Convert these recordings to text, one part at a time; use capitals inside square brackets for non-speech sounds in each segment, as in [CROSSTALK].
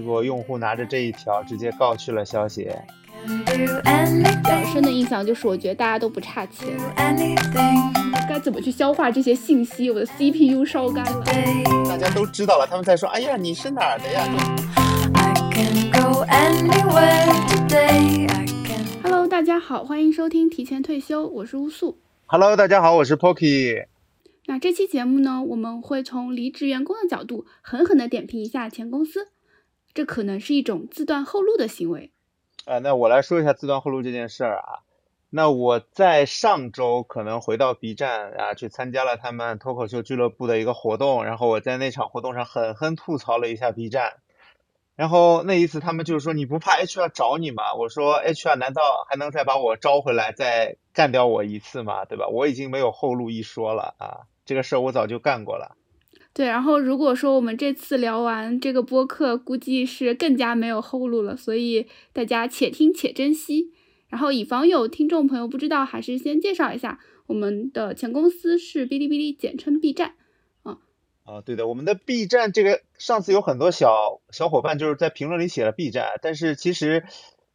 结果用户拿着这一条直接告去了消协。比较深的印象就是，我觉得大家都不差钱，该怎么去消化这些信息？我的 CPU 烧干了。大家都知道了，他们在说：“哎呀，你是哪儿的呀？”Hello，大家好，欢迎收听提前退休，我是乌素。Hello，大家好，我是 Pocky。那这期节目呢，我们会从离职员工的角度，狠狠的点评一下前公司，这可能是一种自断后路的行为。呃，那我来说一下自断后路这件事儿啊。那我在上周可能回到 B 站啊，去参加了他们脱口秀俱乐部的一个活动，然后我在那场活动上狠狠吐槽了一下 B 站。然后那一次他们就是说你不怕 HR 找你吗？我说 HR 难道还能再把我招回来再干掉我一次吗？对吧？我已经没有后路一说了啊，这个事儿我早就干过了。对，然后如果说我们这次聊完这个播客，估计是更加没有后路了，所以大家且听且珍惜。然后以防有听众朋友不知道，还是先介绍一下我们的前公司是哔哩哔哩，简称 B 站。啊啊，对的，我们的 B 站这个上次有很多小小伙伴就是在评论里写了 B 站，但是其实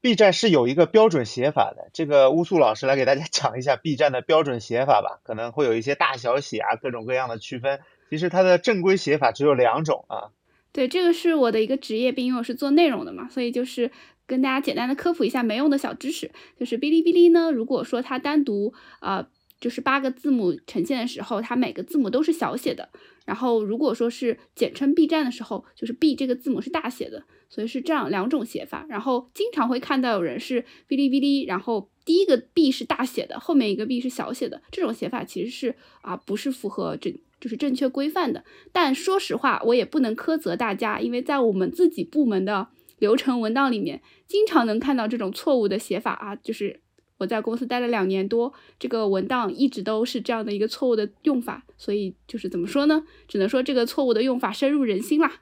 B 站是有一个标准写法的。这个乌素老师来给大家 [LAUGHS] 讲一下 B 站的标准写法吧，可能会有一些大小写啊，各种各样的区分。其实它的正规写法只有两种啊。对，这个是我的一个职业病，因为我是做内容的嘛，所以就是跟大家简单的科普一下没用的小知识。就是哔哩哔哩呢，如果说它单独啊，就是八个字母呈现的时候，它每个字母都是小写的。然后如果说是简称 B 站的时候，就是 B 这个字母是大写的，所以是这样两种写法。然后经常会看到有人是哔哩哔哩，然后第一个 B 是大写的，后面一个 B 是小写的，这种写法其实是啊不是符合这。就是正确规范的，但说实话，我也不能苛责大家，因为在我们自己部门的流程文档里面，经常能看到这种错误的写法啊。就是我在公司待了两年多，这个文档一直都是这样的一个错误的用法，所以就是怎么说呢？只能说这个错误的用法深入人心啦。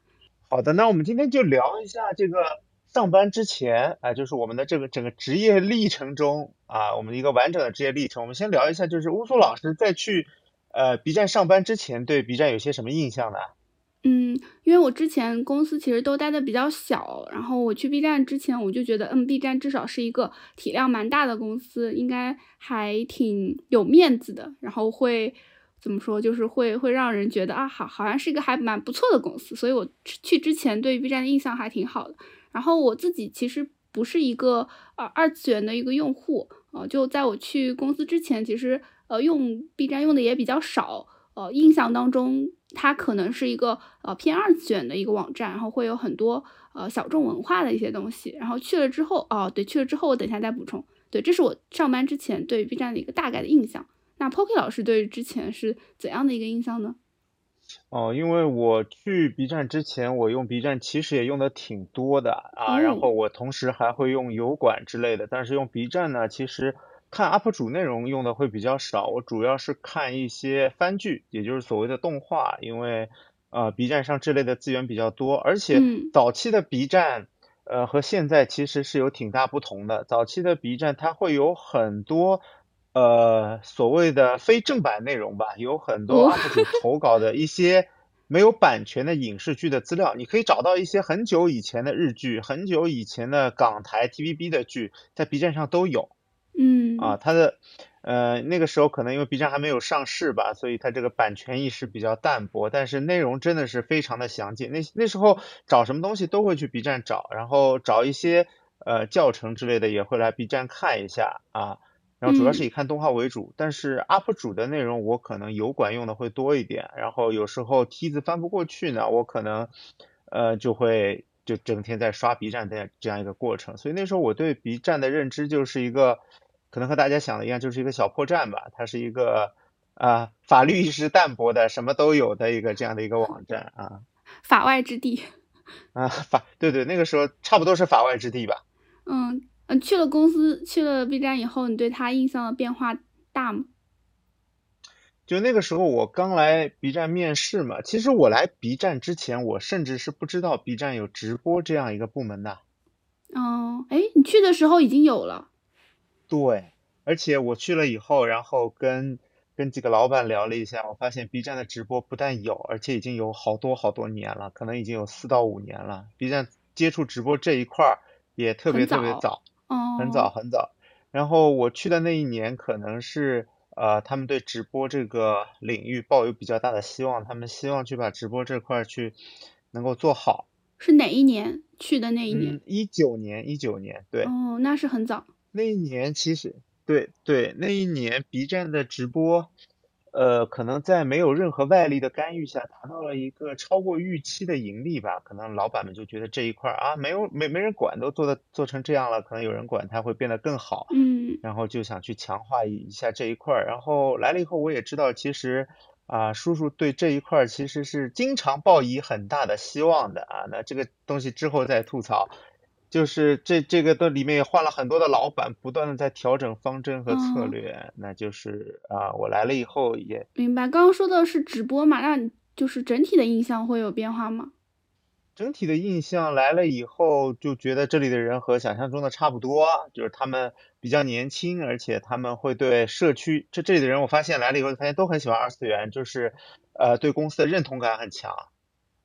好的，那我们今天就聊一下这个上班之前啊，就是我们的这个整个职业历程中啊，我们的一个完整的职业历程。我们先聊一下，就是乌苏老师在去。呃，B 站上班之前对 B 站有些什么印象呢？嗯，因为我之前公司其实都待的比较小，然后我去 B 站之前，我就觉得，嗯，B 站至少是一个体量蛮大的公司，应该还挺有面子的，然后会怎么说，就是会会让人觉得啊，好，好像是一个还蛮不错的公司，所以我去之前对 B 站的印象还挺好的。然后我自己其实不是一个呃二次元的一个用户，呃，就在我去公司之前，其实。呃，用 B 站用的也比较少，呃，印象当中它可能是一个呃偏二次元的一个网站，然后会有很多呃小众文化的一些东西。然后去了之后，哦，对，去了之后我等一下再补充。对，这是我上班之前对 B 站的一个大概的印象。那 Pocky 老师对之前是怎样的一个印象呢？哦，因为我去 B 站之前，我用 B 站其实也用的挺多的啊，然后我同时还会用油管之类的，但是用 B 站呢，其实。看 UP 主内容用的会比较少，我主要是看一些番剧，也就是所谓的动画，因为呃 B 站上这类的资源比较多，而且早期的 B 站呃和现在其实是有挺大不同的。早期的 B 站它会有很多呃所谓的非正版内容吧，有很多 UP 主投稿的一些没有版权的影视剧的资料，你可以找到一些很久以前的日剧，很久以前的港台 TVB 的剧，在 B 站上都有。嗯啊，它的呃那个时候可能因为 B 站还没有上市吧，所以它这个版权意识比较淡薄，但是内容真的是非常的详尽。那那时候找什么东西都会去 B 站找，然后找一些呃教程之类的也会来 B 站看一下啊，然后主要是以看动画为主，但是 UP 主的内容我可能油管用的会多一点，然后有时候梯子翻不过去呢，我可能呃就会就整天在刷 B 站的这样一个过程，所以那时候我对 B 站的认知就是一个。可能和大家想的一样，就是一个小破站吧。它是一个啊法律意识淡薄的，什么都有的一个这样的一个网站啊。法外之地。[LAUGHS] 啊，法对对，那个时候差不多是法外之地吧。嗯嗯，去了公司，去了 B 站以后，你对他印象的变化大吗？就那个时候我刚来 B 站面试嘛，其实我来 B 站之前，我甚至是不知道 B 站有直播这样一个部门的。哦，哎，你去的时候已经有了。对，而且我去了以后，然后跟跟几个老板聊了一下，我发现 B 站的直播不但有，而且已经有好多好多年了，可能已经有四到五年了。B 站接触直播这一块儿也特别特别早，很早很早。然后我去的那一年，可能是呃，他们对直播这个领域抱有比较大的希望，他们希望去把直播这块去能够做好。是哪一年去的？那一年？一九年，一九年，对。哦，那是很早。那一年其实，对对，那一年 B 站的直播。呃，可能在没有任何外力的干预下，达到了一个超过预期的盈利吧。可能老板们就觉得这一块啊，没有没没人管，都做的做成这样了，可能有人管，它会变得更好。嗯。然后就想去强化一下这一块儿。然后来了以后，我也知道，其实啊，叔叔对这一块儿其实是经常抱以很大的希望的啊。那这个东西之后再吐槽。就是这这个的里面也换了很多的老板，不断的在调整方针和策略，那就是啊，我来了以后也明白。刚刚说的是直播嘛，那就是整体的印象会有变化吗？整体的印象来了以后，就觉得这里的人和想象中的差不多，就是他们比较年轻，而且他们会对社区这这里的人，我发现来了以后发现都很喜欢二次元，就是呃对公司的认同感很强。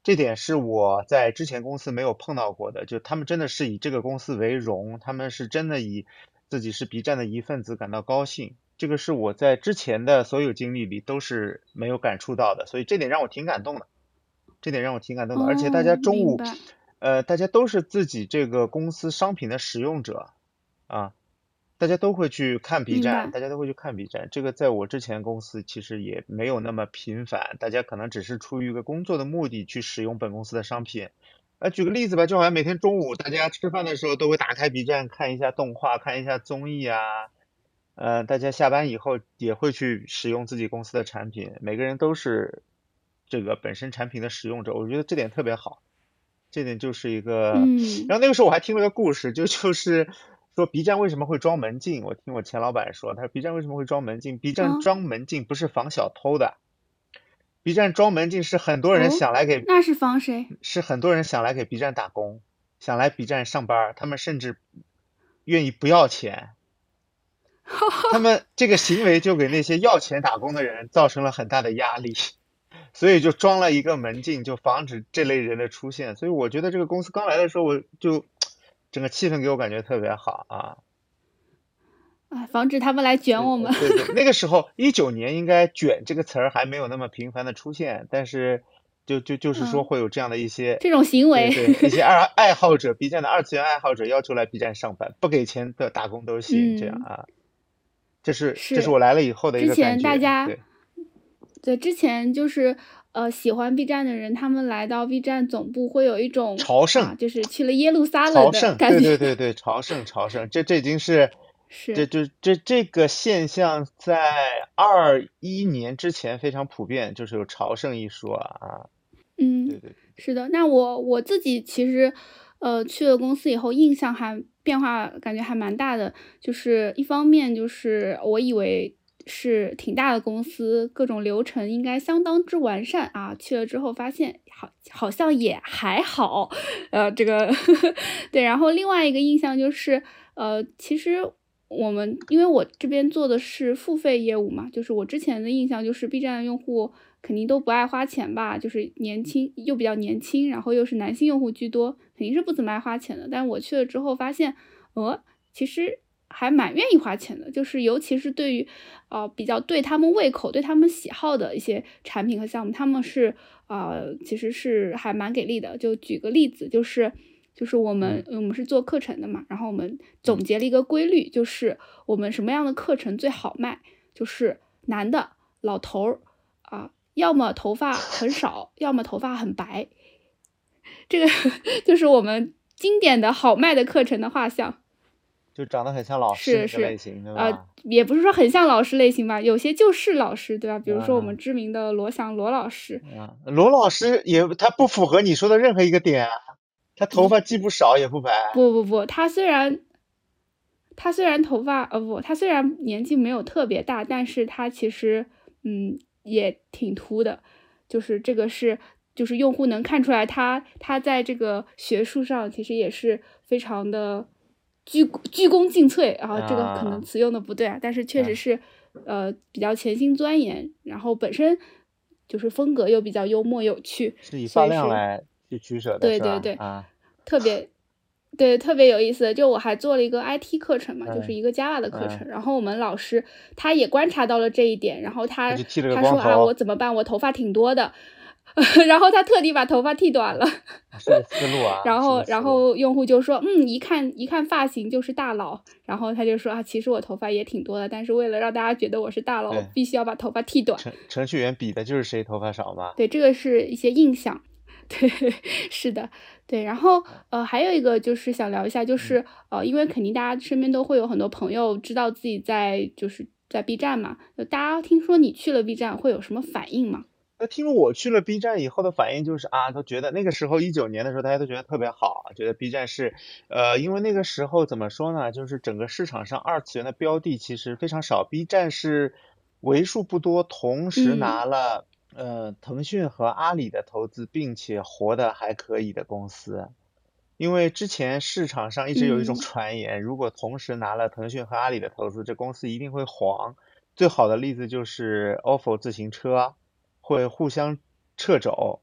这点是我在之前公司没有碰到过的，就他们真的是以这个公司为荣，他们是真的以自己是 B 站的一份子感到高兴，这个是我在之前的所有经历里都是没有感触到的，所以这点让我挺感动的，这点让我挺感动的，而且大家中午，呃，大家都是自己这个公司商品的使用者啊。大家都会去看 B 站，大家都会去看 B 站。这个在我之前公司其实也没有那么频繁，大家可能只是出于一个工作的目的去使用本公司的商品。呃，举个例子吧，就好像每天中午大家吃饭的时候都会打开 B 站看一下动画，看一下综艺啊。呃，大家下班以后也会去使用自己公司的产品，每个人都是这个本身产品的使用者，我觉得这点特别好。这点就是一个，然后那个时候我还听了个故事，就就是。说 B 站为什么会装门禁？我听我前老板说，他说 B 站为什么会装门禁？B 站装门禁不是防小偷的，B 站装门禁是很多人想来给，那是防谁？是很多人想来给 B 站打工，想来 B 站上班，他们甚至愿意不要钱，他们这个行为就给那些要钱打工的人造成了很大的压力，[LAUGHS] 所以就装了一个门禁，就防止这类人的出现。所以我觉得这个公司刚来的时候，我就。整个气氛给我感觉特别好啊！哎，防止他们来卷我们。对对，那个时候一九年应该“卷”这个词儿还没有那么频繁的出现，但是就就就是说会有这样的一些这种行为，对一些爱爱好者，B 站的二次元爱好者要求来 B 站上班，不给钱的打工都行，这样啊。这是这是我来了以后的一个感觉。之前大家对之前就是。呃，喜欢 B 站的人，他们来到 B 站总部会有一种朝圣，就是去了耶路撒冷的感觉。对对对对，朝圣朝圣，这这已经是 [LAUGHS] 是这就这这个现象在二一年之前非常普遍，就是有朝圣一说啊。嗯，对对，是的。那我我自己其实呃去了公司以后，印象还变化感觉还蛮大的，就是一方面就是我以为。是挺大的公司，各种流程应该相当之完善啊。去了之后发现，好好像也还好，呃，这个 [LAUGHS] 对。然后另外一个印象就是，呃，其实我们因为我这边做的是付费业务嘛，就是我之前的印象就是 B 站的用户肯定都不爱花钱吧，就是年轻又比较年轻，然后又是男性用户居多，肯定是不怎么爱花钱的。但我去了之后发现，呃，其实。还蛮愿意花钱的，就是尤其是对于，呃，比较对他们胃口、对他们喜好的一些产品和项目，他们是，呃，其实是还蛮给力的。就举个例子，就是，就是我们我们是做课程的嘛，然后我们总结了一个规律，就是我们什么样的课程最好卖，就是男的老头儿啊，要么头发很少，要么头发很白，这个 [LAUGHS] 就是我们经典的好卖的课程的画像。就长得很像老师类型，对吧？也不是说很像老师类型吧，有些就是老师，对吧？比如说我们知名的罗翔罗老师。罗老师也他不符合你说的任何一个点，啊他头发既不少也不白。不不不，他虽然他虽然头发呃不，他虽然年纪没有特别大，但是他其实嗯也挺秃的，就是这个是就是用户能看出来他他在这个学术上其实也是非常的。鞠鞠躬尽瘁，啊这个可能词用的不对啊，但是确实是，呃，比较潜心钻研，然后本身就是风格又比较幽默有趣，是以发量来去取舍的，对对对，特别。对，特别有意思。就我还做了一个 IT 课程嘛，就是一个 Java 的课程。然后我们老师他也观察到了这一点，然后他他说啊，我怎么办？我头发挺多的。[LAUGHS] 然后他特地把头发剃短了。思路啊。然后然后用户就说，嗯，一看一看发型就是大佬。然后他就说啊，其实我头发也挺多的，但是为了让大家觉得我是大佬，我必须要把头发剃短。程程序员比的就是谁头发少嘛。对，这个是一些印象。[LAUGHS] 对，是的。对，然后呃，还有一个就是想聊一下，就是呃，因为肯定大家身边都会有很多朋友知道自己在就是在 B 站嘛，大家听说你去了 B 站会有什么反应吗？那听我去了 B 站以后的反应就是啊，都觉得那个时候一九年的时候，大家都觉得特别好，觉得 B 站是呃，因为那个时候怎么说呢，就是整个市场上二次元的标的其实非常少，B 站是为数不多同时拿了。呃，腾讯和阿里的投资，并且活得还可以的公司，因为之前市场上一直有一种传言，如果同时拿了腾讯和阿里的投资，这公司一定会黄。最好的例子就是 ofo 自行车会互相掣肘，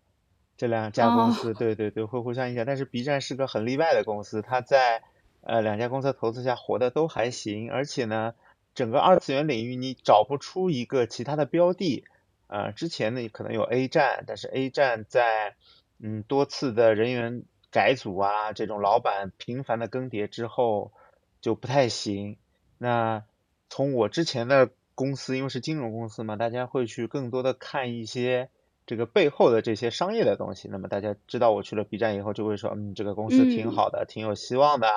这两家公司，对对对，会互相影响。但是 B 站是个很例外的公司，它在呃两家公司的投资下活得都还行，而且呢，整个二次元领域你找不出一个其他的标的。呃，之前呢可能有 A 站，但是 A 站在嗯多次的人员改组啊，这种老板频繁的更迭之后就不太行。那从我之前的公司，因为是金融公司嘛，大家会去更多的看一些这个背后的这些商业的东西。那么大家知道我去了 B 站以后，就会说，嗯，这个公司挺好的，挺有希望的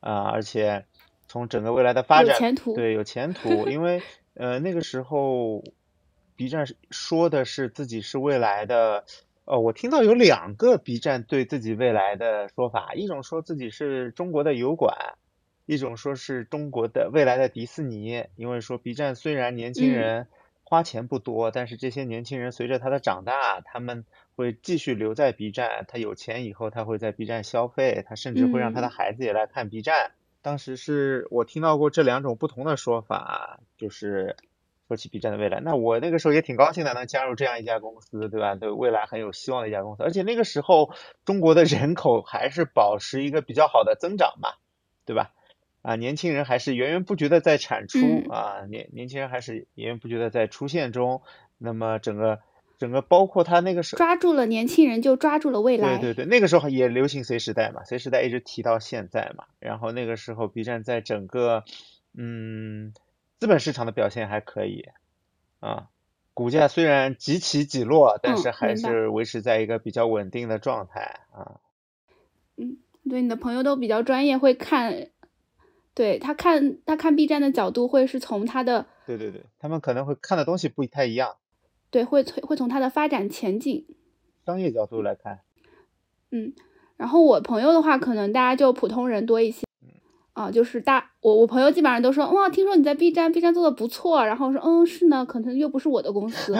啊，而且从整个未来的发展，对，有前途，因为 [LAUGHS] 呃那个时候。B 站说的是自己是未来的，哦，我听到有两个 B 站对自己未来的说法，一种说自己是中国的油管，一种说是中国的未来的迪士尼。因为说 B 站虽然年轻人花钱不多，但是这些年轻人随着他的长大，他们会继续留在 B 站。他有钱以后，他会在 B 站消费，他甚至会让他的孩子也来看 B 站。当时是我听到过这两种不同的说法，就是。说起 B 站的未来，那我那个时候也挺高兴的，能加入这样一家公司，对吧？对未来很有希望的一家公司，而且那个时候中国的人口还是保持一个比较好的增长嘛，对吧？啊，年轻人还是源源不绝的在产出啊，年年轻人还是源源不绝的在出现中。那么整个整个包括他那个时候抓住了年轻人，就抓住了未来。对对对，那个时候也流行 C 时代嘛，C 时代一直提到现在嘛。然后那个时候 B 站在整个嗯。资本市场的表现还可以，啊，股价虽然几起几落，但是还是维持在一个比较稳定的状态啊。嗯，对，你的朋友都比较专业，会看，对他看他看 B 站的角度会是从他的，对对对，他们可能会看的东西不太一样，对，会从会从他的发展前景，商业角度来看，嗯，然后我朋友的话，可能大家就普通人多一些。啊，就是大我我朋友基本上都说哇，听说你在 B 站，B 站做的不错，然后说嗯是呢，可能又不是我的公司，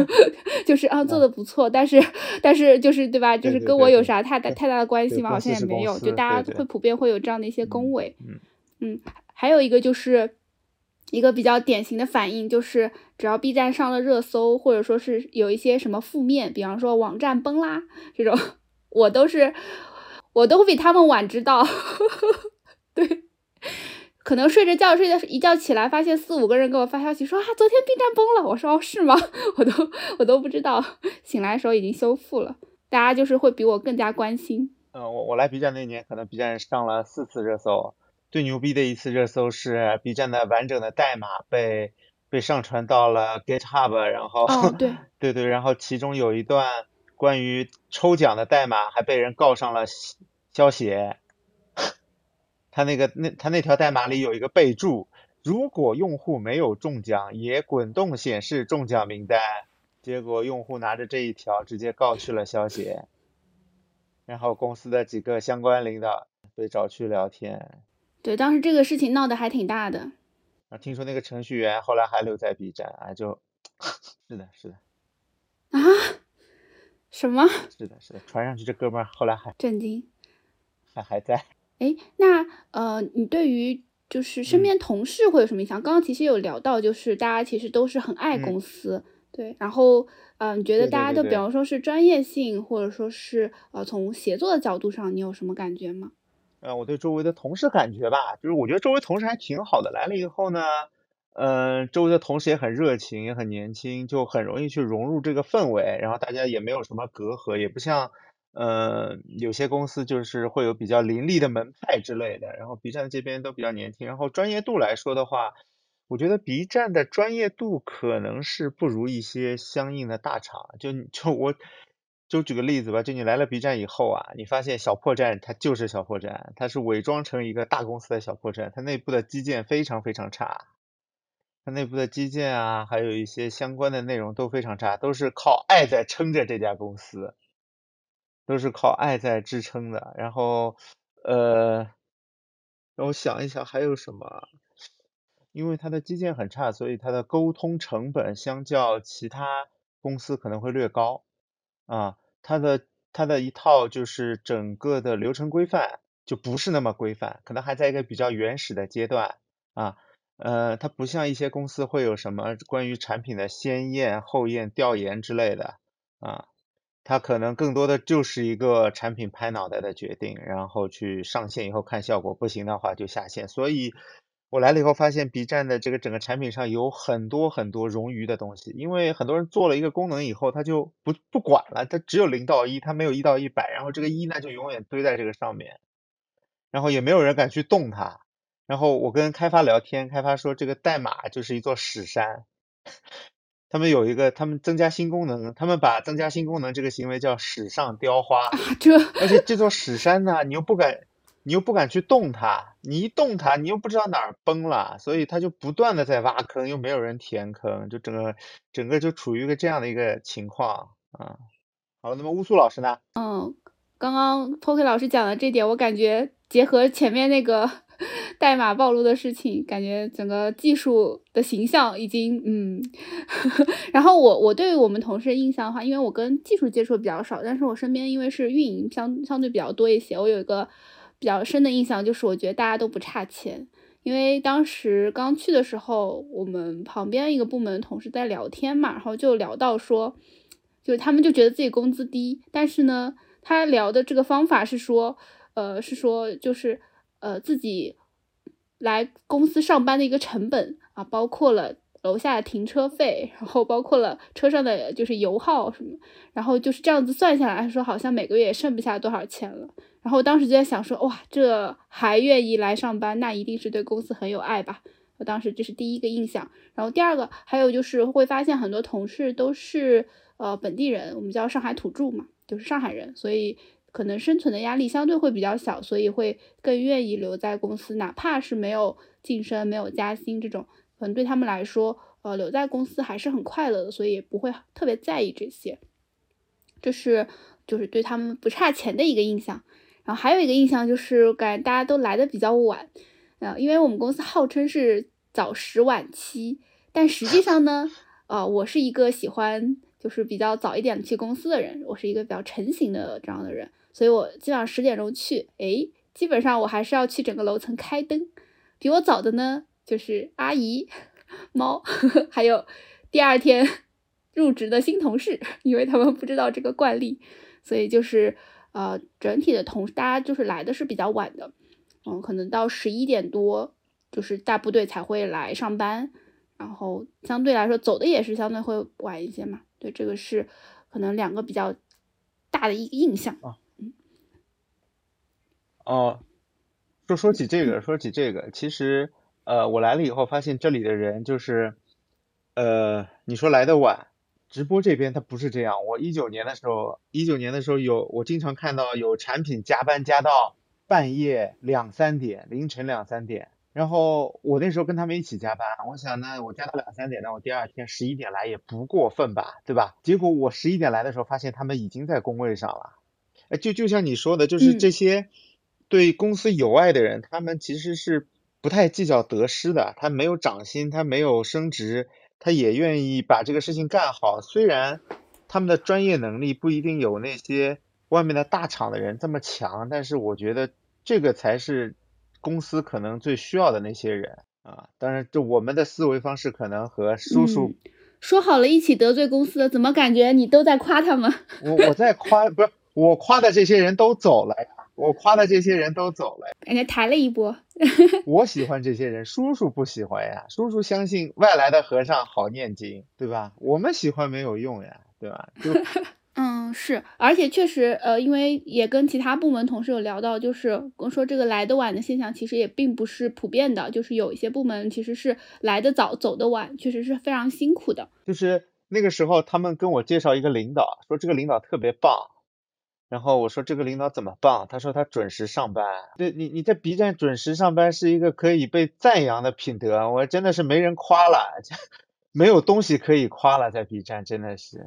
[LAUGHS] 就是啊做的不错，但是但是就是对吧，就是跟我有啥太大 [LAUGHS] 太大的关系吗？好像也没有，就大家会普遍会有这样的一些恭维，嗯，嗯还有一个就是一个比较典型的反应，就是只要 B 站上了热搜，或者说是有一些什么负面，比方说网站崩啦这种，我都是我都比他们晚知道。[LAUGHS] 对，可能睡着觉，睡着一觉起来，发现四五个人给我发消息说啊，昨天 B 站崩了。我说哦，是吗？[LAUGHS] 我都我都不知道，醒来的时候已经修复了。大家就是会比我更加关心。嗯，我我来 B 站那年，可能 B 站上了四次热搜。最牛逼的一次热搜是 B 站的完整的代码被被上传到了 GitHub，然后 [LAUGHS] 对对对，然后其中有一段关于抽奖的代码还被人告上了消协。他那个那他那条代码里有一个备注，如果用户没有中奖，也滚动显示中奖名单。结果用户拿着这一条直接告去了消协，然后公司的几个相关领导被找去聊天。对，当时这个事情闹得还挺大的。啊，听说那个程序员后来还留在 B 站啊，就，[LAUGHS] 是的，是的。啊？什么？是的，是的，传上去这哥们儿后来还震惊，还还在。哎，那呃，你对于就是身边同事会有什么影响？刚刚其实有聊到，就是大家其实都是很爱公司，对对，然后，嗯，你觉得大家的，对对比方说是专业性，或者说是呃从协作的角度上，你有什么感觉吗？呃，我对周围的同事感觉吧，就是我觉得周围同事还挺好的，来了以后呢，呃，周围的同事也很热情，也很年轻，就很容易去融入这个氛围，然后大家也没有什么隔阂，也不像，呃，有些公司就是会有比较凌厉的门派之类的，然后 B 站这边都比较年轻，然后专业度来说的话，我觉得 B 站的专业度可能是不如一些相应的大厂，就就我。就举个例子吧，就你来了 B 站以后啊，你发现小破站它就是小破站，它是伪装成一个大公司的小破站，它内部的基建非常非常差，它内部的基建啊，还有一些相关的内容都非常差，都是靠爱在撑着这家公司，都是靠爱在支撑的。然后，呃，让我想一想还有什么，因为它的基建很差，所以它的沟通成本相较其他公司可能会略高。啊，它的它的一套就是整个的流程规范就不是那么规范，可能还在一个比较原始的阶段啊。呃，它不像一些公司会有什么关于产品的先验、后验、调研之类的啊，它可能更多的就是一个产品拍脑袋的决定，然后去上线以后看效果，不行的话就下线。所以。我来了以后发现，B 站的这个整个产品上有很多很多冗余的东西，因为很多人做了一个功能以后，他就不不管了，他只有零到一，他没有一到一百，然后这个一呢就永远堆在这个上面，然后也没有人敢去动它。然后我跟开发聊天，开发说这个代码就是一座屎山，他们有一个，他们增加新功能，他们把增加新功能这个行为叫史上雕花，啊，这而且这座屎山呢，你又不敢。你又不敢去动它，你一动它，你又不知道哪儿崩了，所以它就不断的在挖坑，又没有人填坑，就整个整个就处于一个这样的一个情况啊。好了，那么乌苏老师呢？嗯，刚刚 POK 老师讲的这点，我感觉结合前面那个 [LAUGHS] 代码暴露的事情，感觉整个技术的形象已经嗯。[LAUGHS] 然后我我对于我们同事的印象的话，因为我跟技术接触比较少，但是我身边因为是运营相相对比较多一些，我有一个。比较深的印象就是，我觉得大家都不差钱，因为当时刚去的时候，我们旁边一个部门同事在聊天嘛，然后就聊到说，就是他们就觉得自己工资低，但是呢，他聊的这个方法是说，呃，是说就是呃自己来公司上班的一个成本啊，包括了楼下的停车费，然后包括了车上的就是油耗什么，然后就是这样子算下来，说好像每个月也剩不下多少钱了。然后我当时就在想说，哇，这还愿意来上班，那一定是对公司很有爱吧？我当时这是第一个印象。然后第二个，还有就是会发现很多同事都是呃本地人，我们叫上海土著嘛，就是上海人，所以可能生存的压力相对会比较小，所以会更愿意留在公司，哪怕是没有晋升、没有加薪这种，可能对他们来说，呃，留在公司还是很快乐的，所以也不会特别在意这些。这是就是对他们不差钱的一个印象。然后还有一个印象就是，感觉大家都来的比较晚，呃，因为我们公司号称是早十晚七，但实际上呢，呃，我是一个喜欢就是比较早一点去公司的人，我是一个比较成型的这样的人，所以我基本上十点钟去，哎，基本上我还是要去整个楼层开灯。比我早的呢，就是阿姨、猫，[LAUGHS] 还有第二天 [LAUGHS] 入职的新同事，因为他们不知道这个惯例，所以就是。呃，整体的同大家就是来的是比较晚的，嗯，可能到十一点多，就是大部队才会来上班，然后相对来说走的也是相对会晚一些嘛。对，这个是可能两个比较大的一个印象啊。哦，就说起这个，说起这个，其实呃，我来了以后发现这里的人就是，呃，你说来的晚。直播这边他不是这样，我一九年的时候，一九年的时候有我经常看到有产品加班加到半夜两三点，凌晨两三点，然后我那时候跟他们一起加班，我想呢，我加到两三点，那我第二天十一点来也不过分吧，对吧？结果我十一点来的时候，发现他们已经在工位上了，哎，就就像你说的，就是这些对公司有爱的人，他们其实是不太计较得失的，他没有涨薪，他没有升职。他也愿意把这个事情干好，虽然他们的专业能力不一定有那些外面的大厂的人这么强，但是我觉得这个才是公司可能最需要的那些人啊。当然，就我们的思维方式可能和叔叔说好了一起得罪公司的，怎么感觉你都在夸他们？[LAUGHS] 我我在夸，不是我夸的这些人都走了呀，我夸的这些人都走了，感觉抬了一波。[LAUGHS] 我喜欢这些人，叔叔不喜欢呀，叔叔相信外来的和尚好念经，对吧？我们喜欢没有用呀，对吧？就。[LAUGHS] 嗯，是，而且确实，呃，因为也跟其他部门同事有聊到，就是我说这个来的晚的现象其实也并不是普遍的，就是有一些部门其实是来的早走的晚，确实是非常辛苦的。就是那个时候，他们跟我介绍一个领导，说这个领导特别棒，然后我说这个领导怎么棒？他说他准时上班。对你，你在 B 站准时上班是一个可以被赞扬的品德，我真的是没人夸了，没有东西可以夸了，在 B 站真的是。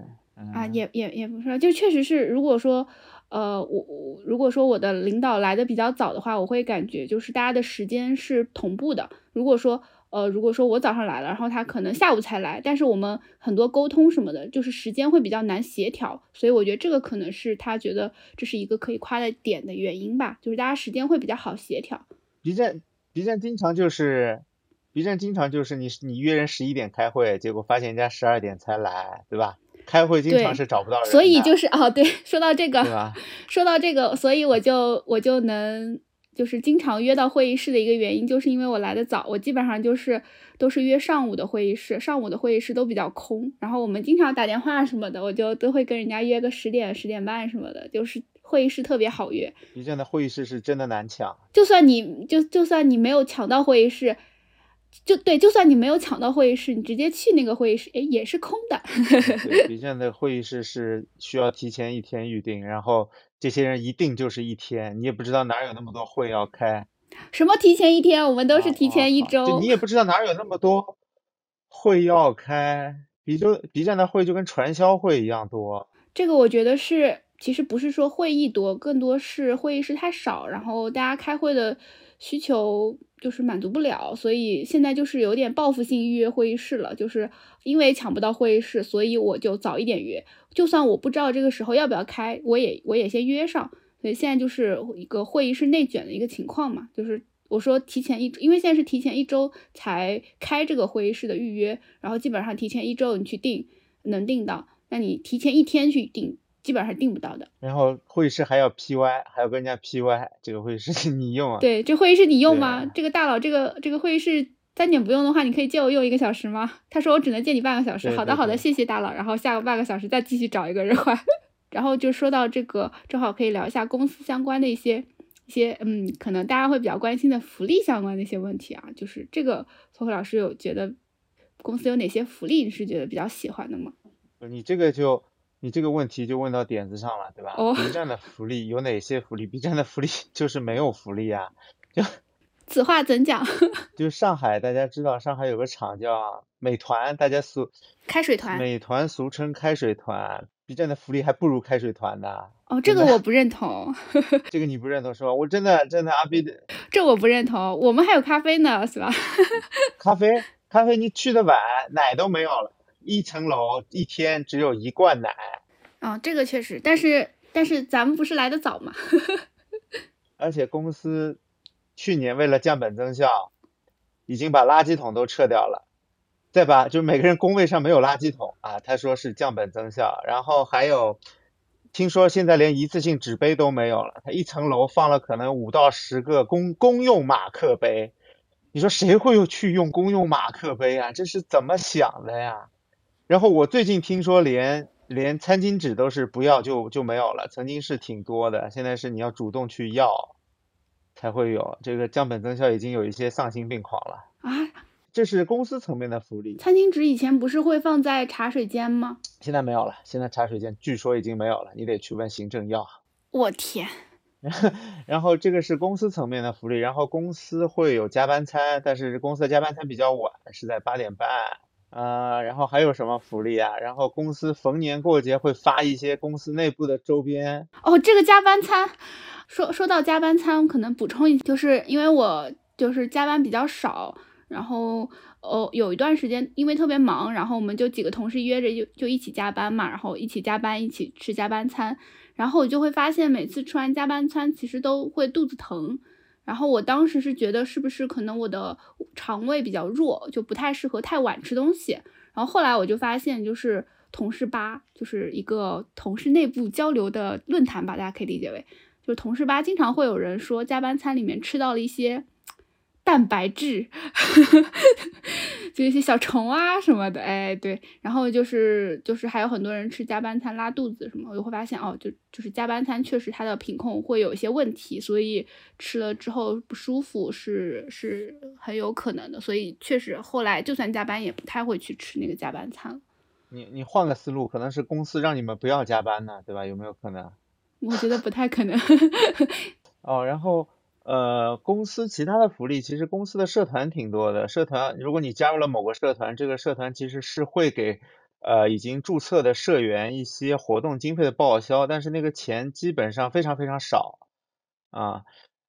啊，也也也不是，就确实是，如果说，呃，我我如果说我的领导来的比较早的话，我会感觉就是大家的时间是同步的。如果说，呃，如果说我早上来了，然后他可能下午才来，但是我们很多沟通什么的，就是时间会比较难协调，所以我觉得这个可能是他觉得这是一个可以夸的点的原因吧，就是大家时间会比较好协调。B 站 B 站经常就是 B 站经常就是你你约人十一点开会，结果发现人家十二点才来，对吧？开会经常是找不到人，所以就是哦，对，说到这个，说到这个，所以我就我就能就是经常约到会议室的一个原因，就是因为我来的早，我基本上就是都是约上午的会议室，上午的会议室都比较空，然后我们经常打电话什么的，我就都会跟人家约个十点、十点半什么的，就是会议室特别好约。你这样的会议室是真的难抢，就算你就就算你没有抢到会议室。就对，就算你没有抢到会议室，你直接去那个会议室，哎，也是空的。B 站的会议室是需要提前一天预定，然后这些人一定就是一天，你也不知道哪有那么多会要开。什么提前一天？我们都是提前一周。你也不知道哪有那么多会要开，B 就 B 站的会就跟传销会一样多。这个我觉得是，其实不是说会议多，更多是会议室太少，然后大家开会的需求。就是满足不了，所以现在就是有点报复性预约会议室了。就是因为抢不到会议室，所以我就早一点约。就算我不知道这个时候要不要开，我也我也先约上。所以现在就是一个会议室内卷的一个情况嘛。就是我说提前一，因为现在是提前一周才开这个会议室的预约，然后基本上提前一周你去订能订到，那你提前一天去订。基本上是订不到的。然后会议室还要 PY，还要跟人家 PY，[LAUGHS] 这个会议室你用啊？对，这会议室你用吗？这个大佬，这个这个会议室三点不用的话，你可以借我用一个小时吗？他说我只能借你半个小时。好的好的，谢谢大佬。然后下个半个小时再继续找一个人换。[LAUGHS] 然后就说到这个，正好可以聊一下公司相关的一些一些，嗯，可能大家会比较关心的福利相关的一些问题啊。就是这个，托慧老师有觉得公司有哪些福利你是觉得比较喜欢的吗？你这个就。你这个问题就问到点子上了，对吧？B 站的福利有哪些福利？B 站的福利 [LAUGHS] 就是没有福利啊，就 [LAUGHS] 此话怎讲？[LAUGHS] 就上海，大家知道上海有个厂叫美团，大家俗开水团，美团俗称开水团，B 站的福利还不如开水团呢。哦，这个我不认同。这个你不认同是吧？我真的真的阿 B 的，这我不认同。我们还有咖啡呢，是吧？咖啡咖啡你去的晚，奶都没有了。一层楼一天只有一罐奶，哦，这个确实，但是但是咱们不是来的早嘛，[LAUGHS] 而且公司去年为了降本增效，已经把垃圾桶都撤掉了，再把就每个人工位上没有垃圾桶啊，他说是降本增效，然后还有听说现在连一次性纸杯都没有了，他一层楼放了可能五到十个公公用马克杯，你说谁会去用公用马克杯啊？这是怎么想的呀？然后我最近听说连连餐巾纸都是不要就就没有了，曾经是挺多的，现在是你要主动去要才会有。这个降本增效已经有一些丧心病狂了啊！这是公司层面的福利。餐巾纸以前不是会放在茶水间吗？现在没有了，现在茶水间据说已经没有了，你得去问行政要。我天！[LAUGHS] 然后这个是公司层面的福利，然后公司会有加班餐，但是公司的加班餐比较晚，是在八点半。呃，然后还有什么福利啊？然后公司逢年过节会发一些公司内部的周边。哦，这个加班餐，说说到加班餐，可能补充一，就是因为我就是加班比较少，然后哦有一段时间因为特别忙，然后我们就几个同事约着就就一起加班嘛，然后一起加班，一起吃加班餐，然后我就会发现每次吃完加班餐，其实都会肚子疼。然后我当时是觉得是不是可能我的肠胃比较弱，就不太适合太晚吃东西。然后后来我就发现，就是同事吧，就是一个同事内部交流的论坛吧，大家可以理解为，就是同事吧，经常会有人说加班餐里面吃到了一些。蛋白质，就一些小虫啊什么的，哎，对，然后就是就是还有很多人吃加班餐拉肚子什么，我就会发现哦，就就是加班餐确实它的品控会有一些问题，所以吃了之后不舒服是是很有可能的，所以确实后来就算加班也不太会去吃那个加班餐了你你换个思路，可能是公司让你们不要加班呢，对吧？有没有可能？我觉得不太可能。[LAUGHS] 哦，然后。呃，公司其他的福利，其实公司的社团挺多的。社团，如果你加入了某个社团，这个社团其实是会给呃已经注册的社员一些活动经费的报销，但是那个钱基本上非常非常少啊。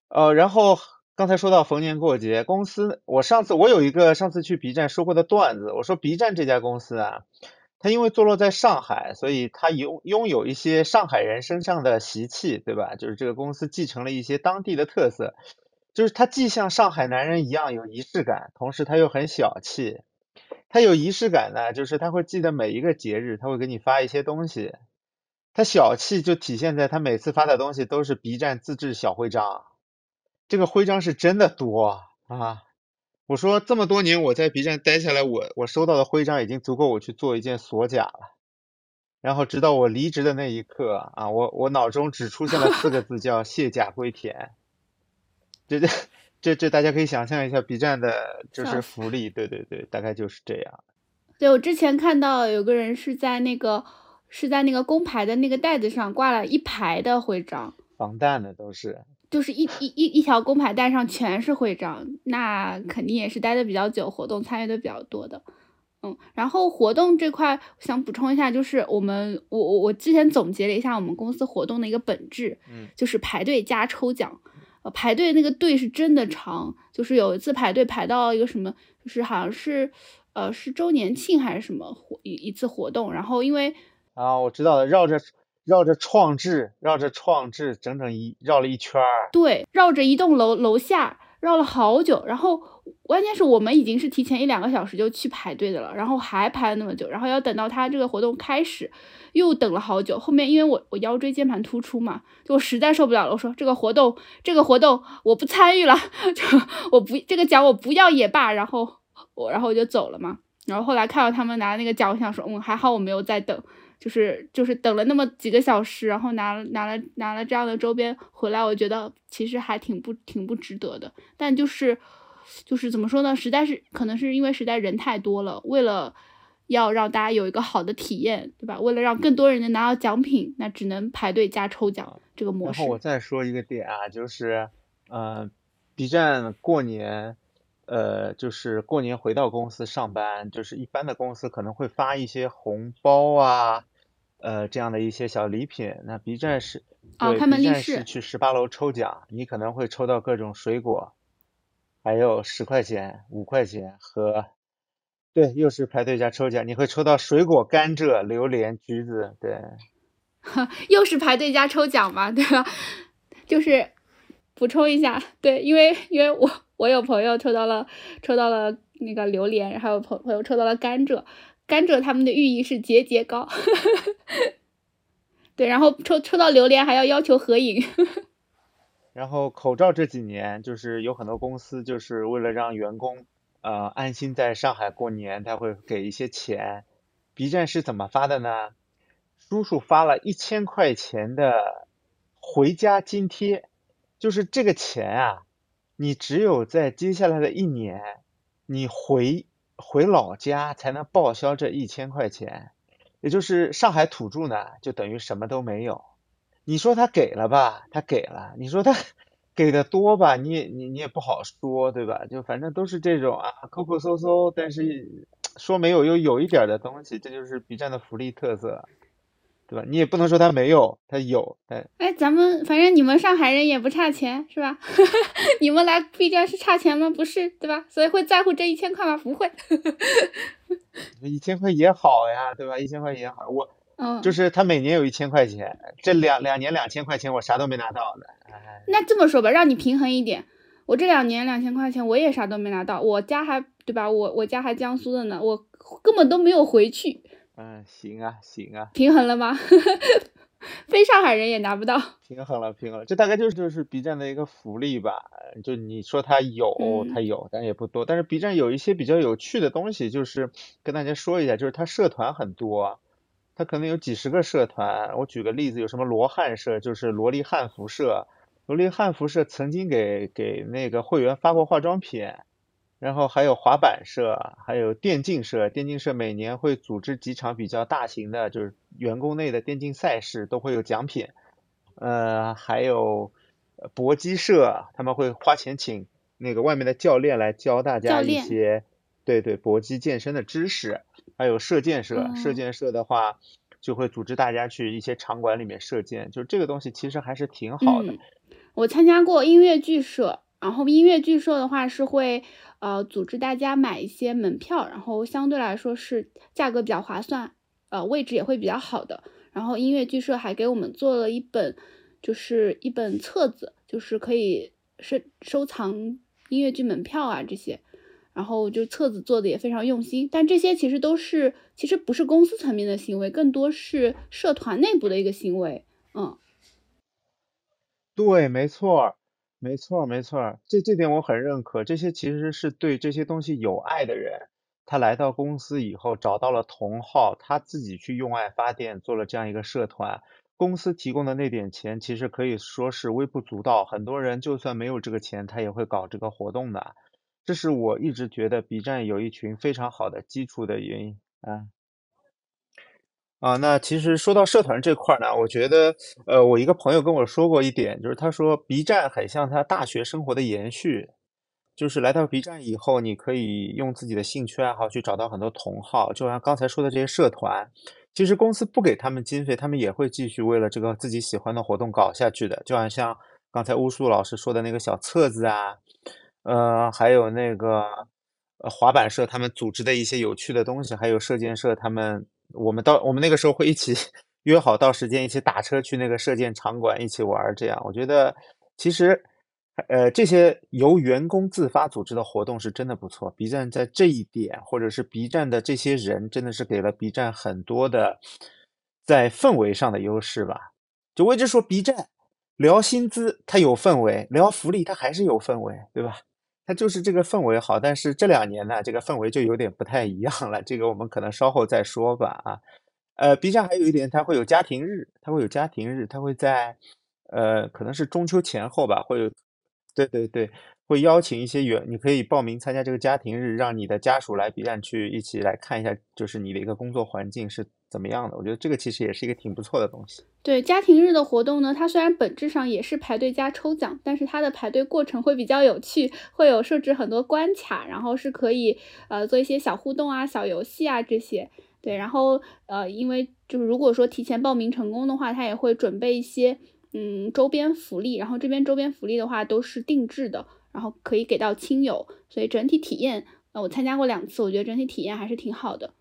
呃，然后刚才说到逢年过节，公司我上次我有一个上次去 B 站说过的段子，我说 B 站这家公司啊。他因为坐落在上海，所以他拥拥有一些上海人身上的习气，对吧？就是这个公司继承了一些当地的特色，就是他既像上海男人一样有仪式感，同时他又很小气。他有仪式感呢，就是他会记得每一个节日，他会给你发一些东西。他小气就体现在他每次发的东西都是 B 站自制小徽章，这个徽章是真的多啊。我说这么多年我在 B 站待下来，我我收到的徽章已经足够我去做一件锁甲了。然后直到我离职的那一刻啊，我我脑中只出现了四个字叫卸甲归田。这这这这大家可以想象一下 B 站的就是福利，对对对，大概就是这样。[LAUGHS] 对我之前看到有个人是在那个是在那个工牌的那个袋子上挂了一排的徽章，防弹的都是。就是一一一一条工牌带上全是徽章，那肯定也是待的比较久，活动参与的比较多的。嗯，然后活动这块想补充一下，就是我们我我我之前总结了一下我们公司活动的一个本质，嗯，就是排队加抽奖。呃，排队那个队是真的长，就是有一次排队排到一个什么，就是好像是呃是周年庆还是什么活一一次活动，然后因为啊我知道了，绕着。绕着创智，绕着创智，整整一绕了一圈儿。对，绕着一栋楼楼下绕了好久，然后关键是我们已经是提前一两个小时就去排队的了，然后还排了那么久，然后要等到他这个活动开始，又等了好久。后面因为我我腰椎间盘突出嘛，就我实在受不了了，我说这个活动这个活动我不参与了，[LAUGHS] 就我不这个奖我不要也罢，然后我然后我就走了嘛。然后后来看到他们拿那个奖，我想说，嗯，还好我没有在等。就是就是等了那么几个小时，然后拿了拿了拿了这样的周边回来，我觉得其实还挺不挺不值得的。但就是就是怎么说呢？实在是可能是因为实在人太多了，为了要让大家有一个好的体验，对吧？为了让更多人能拿到奖品，那只能排队加抽奖这个模式。然后我再说一个点啊，就是呃，B 站过年，呃，就是过年回到公司上班，就是一般的公司可能会发一些红包啊。呃，这样的一些小礼品，那 B 站是哦，开门立是去十八楼抽奖，你可能会抽到各种水果，还有十块钱、五块钱和，对，又是排队加抽奖，你会抽到水果、甘蔗、榴莲、橘子，对，[LAUGHS] 又是排队加抽奖嘛，[LAUGHS] 对吧？就是补充一下，对，因为因为我我有朋友抽到了抽到了那个榴莲，还有朋朋友抽到了甘蔗。甘蔗他们的寓意是节节高，[LAUGHS] 对，然后抽抽到榴莲还要要求合影。[LAUGHS] 然后口罩这几年就是有很多公司就是为了让员工呃安心在上海过年，他会给一些钱。B 站是怎么发的呢？叔叔发了一千块钱的回家津贴，就是这个钱啊，你只有在接下来的一年你回。回老家才能报销这一千块钱，也就是上海土著呢，就等于什么都没有。你说他给了吧，他给了；你说他给的多吧，你也你你也不好说，对吧？就反正都是这种啊，抠抠搜搜，但是 [TSK] 说没有又有一点的东西，这就是 B 站的福利特色。对吧？你也不能说他没有，他有。哎，哎，咱们反正你们上海人也不差钱，是吧？[LAUGHS] 你们来 B 站是差钱吗？不是，对吧？所以会在乎这一千块吗？不会。[LAUGHS] 一千块也好呀，对吧？一千块也好，我，嗯，就是他每年有一千块钱，这两两年两千块钱我啥都没拿到的。那这么说吧，让你平衡一点，我这两年两千块钱我也啥都没拿到，我家还对吧？我我家还江苏的呢，我根本都没有回去。嗯，行啊，行啊，平衡了吗？[LAUGHS] 非上海人也拿不到。平衡了，平衡了，这大概就是就是 B 站的一个福利吧。就你说它有，它有，但也不多。但是 B 站有一些比较有趣的东西，就是跟大家说一下，就是它社团很多，它可能有几十个社团。我举个例子，有什么罗汉社，就是萝莉汉服社。萝莉汉服社曾经给给那个会员发过化妆品，然后还有滑板社，还有电竞社。电竞社每年会组织几场比较大型的，就是员工内的电竞赛事，都会有奖品。呃，还有搏击社，他们会花钱请那个外面的教练来教大家一些，对对，搏击健身的知识。还有射箭社，射箭社的话就会组织大家去一些场馆里面射箭，就这个东西其实还是挺好的。我参加过音乐剧社，然后音乐剧社的话是会呃组织大家买一些门票，然后相对来说是价格比较划算，呃位置也会比较好的。然后音乐剧社还给我们做了一本，就是一本册子，就是可以收收藏音乐剧门票啊这些，然后就册子做的也非常用心。但这些其实都是其实不是公司层面的行为，更多是社团内部的一个行为，嗯。对，没错，没错，没错，这这点我很认可。这些其实是对这些东西有爱的人，他来到公司以后找到了同好，他自己去用爱发电，做了这样一个社团。公司提供的那点钱，其实可以说是微不足道。很多人就算没有这个钱，他也会搞这个活动的。这是我一直觉得 B 站有一群非常好的基础的原因啊。啊，那其实说到社团这块呢，我觉得，呃，我一个朋友跟我说过一点，就是他说 B 站很像他大学生活的延续，就是来到 B 站以后，你可以用自己的兴趣爱好去找到很多同好，就像刚才说的这些社团，其实公司不给他们经费，他们也会继续为了这个自己喜欢的活动搞下去的，就好像刚才乌苏老师说的那个小册子啊，呃，还有那个滑板社他们组织的一些有趣的东西，还有射箭社他们。我们到我们那个时候会一起约好到时间一起打车去那个射箭场馆一起玩这样我觉得其实呃这些由员工自发组织的活动是真的不错。B 站在这一点，或者是 B 站的这些人，真的是给了 B 站很多的在氛围上的优势吧。就我一直说 B 站聊薪资它有氛围，聊福利它还是有氛围，对吧？它就是这个氛围好，但是这两年呢，这个氛围就有点不太一样了。这个我们可能稍后再说吧。啊，呃，B 站还有一点，它会有家庭日，它会有家庭日，它会在，呃，可能是中秋前后吧，会有，对对对。会邀请一些员，你可以报名参加这个家庭日，让你的家属来 B 站去一起来看一下，就是你的一个工作环境是怎么样的。我觉得这个其实也是一个挺不错的东西。对家庭日的活动呢，它虽然本质上也是排队加抽奖，但是它的排队过程会比较有趣，会有设置很多关卡，然后是可以呃做一些小互动啊、小游戏啊这些。对，然后呃，因为就是如果说提前报名成功的话，他也会准备一些嗯周边福利，然后这边周边福利的话都是定制的。然后可以给到亲友，所以整体体验，呃，我参加过两次，我觉得整体体验还是挺好的。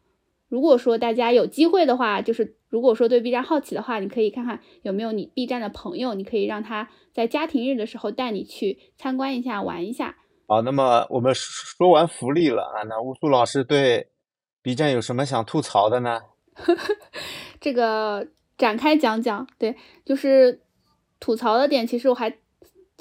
如果说大家有机会的话，就是如果说对 B 站好奇的话，你可以看看有没有你 B 站的朋友，你可以让他在家庭日的时候带你去参观一下，玩一下。好，那么我们说完福利了啊，那乌苏老师对 B 站有什么想吐槽的呢？[LAUGHS] 这个展开讲讲，对，就是吐槽的点，其实我还。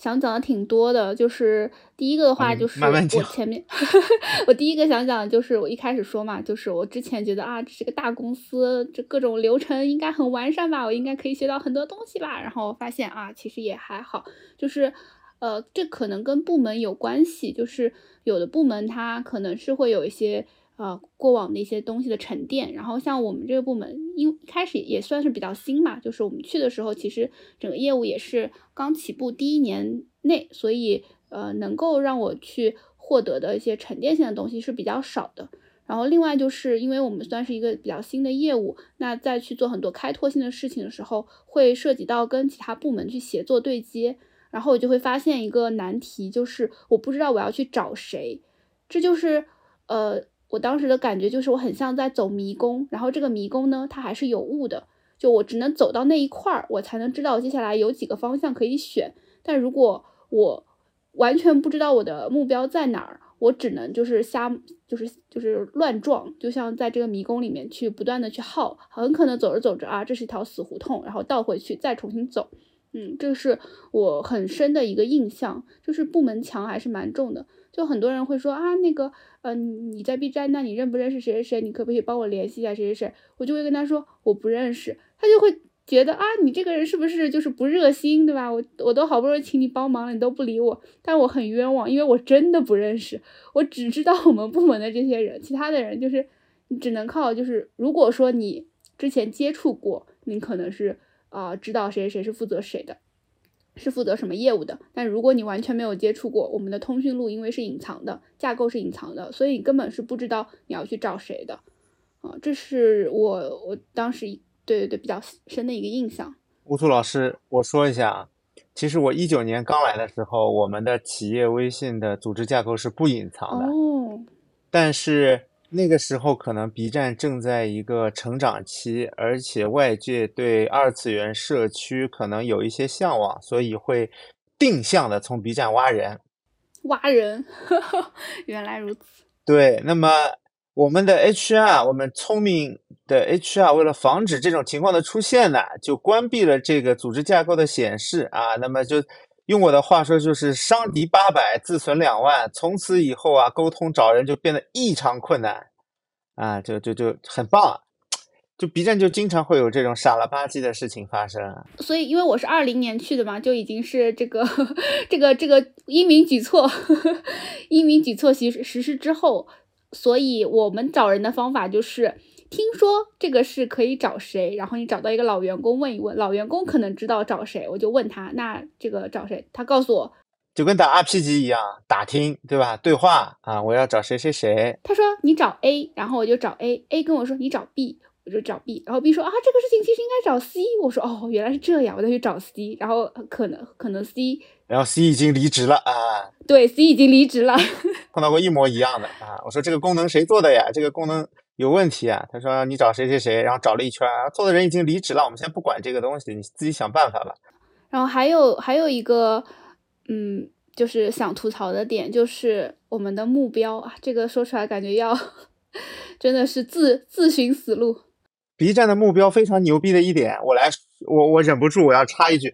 想讲的挺多的，就是第一个的话，就是我前面 [LAUGHS] 我第一个想讲的就是我一开始说嘛，就是我之前觉得啊，这是个大公司，这各种流程应该很完善吧，我应该可以学到很多东西吧，然后发现啊，其实也还好，就是呃，这可能跟部门有关系，就是有的部门它可能是会有一些。呃，过往的一些东西的沉淀，然后像我们这个部门，因开始也算是比较新嘛，就是我们去的时候，其实整个业务也是刚起步第一年内，所以呃，能够让我去获得的一些沉淀性的东西是比较少的。然后另外就是因为我们算是一个比较新的业务，那再去做很多开拓性的事情的时候，会涉及到跟其他部门去协作对接，然后我就会发现一个难题，就是我不知道我要去找谁，这就是呃。我当时的感觉就是我很像在走迷宫，然后这个迷宫呢，它还是有雾的，就我只能走到那一块儿，我才能知道接下来有几个方向可以选。但如果我完全不知道我的目标在哪儿，我只能就是瞎，就是就是乱撞，就像在这个迷宫里面去不断的去耗，很可能走着走着啊，这是一条死胡同，然后倒回去再重新走。嗯，这是我很深的一个印象，就是部门墙还是蛮重的。就很多人会说啊，那个，呃，你在 B 站，那你认不认识谁谁谁？你可不可以帮我联系一下谁谁谁？我就会跟他说我不认识，他就会觉得啊，你这个人是不是就是不热心，对吧？我我都好不容易请你帮忙了，你都不理我，但我很冤枉，因为我真的不认识，我只知道我们部门的这些人，其他的人就是你只能靠就是，如果说你之前接触过，你可能是。啊，知道谁谁谁是负责谁的，是负责什么业务的。但如果你完全没有接触过我们的通讯录，因为是隐藏的，架构是隐藏的，所以你根本是不知道你要去找谁的。啊，这是我我当时对对对比较深的一个印象。乌苏老师，我说一下，其实我一九年刚来的时候，我们的企业微信的组织架构是不隐藏的。哦，但是。那个时候可能 B 站正在一个成长期，而且外界对二次元社区可能有一些向往，所以会定向的从 B 站挖人。挖人，[LAUGHS] 原来如此。对，那么我们的 HR，我们聪明的 HR 为了防止这种情况的出现呢，就关闭了这个组织架构的显示啊，那么就。用我的话说，就是伤敌八百，自损两万。从此以后啊，沟通找人就变得异常困难，啊，就就就很棒。就 B 站就经常会有这种傻了吧唧的事情发生。所以，因为我是二零年去的嘛，就已经是这个 [LAUGHS] 这个这个英明举措，[LAUGHS] 英明举措实实施之后，所以我们找人的方法就是。听说这个是可以找谁，然后你找到一个老员工问一问，老员工可能知道找谁，我就问他，那这个找谁？他告诉我，就跟打 RPG 一样，打听对吧？对话啊，我要找谁谁谁。他说你找 A，然后我就找 A，A 跟我说你找 B，我就找 B，然后 B 说啊这个事情其实应该找 C，我说哦原来是这样，我再去找 C，然后可能可能 C，然后 C 已经离职了啊，对，C 已经离职了，[LAUGHS] 碰到过一模一样的啊，我说这个功能谁做的呀？这个功能。有问题啊？他说你找谁谁谁，然后找了一圈，做的人已经离职了。我们先不管这个东西，你自己想办法吧。然后还有还有一个，嗯，就是想吐槽的点，就是我们的目标啊，这个说出来感觉要 [LAUGHS] 真的是自自寻死路。B 站的目标非常牛逼的一点，我来，我我忍不住我要插一句，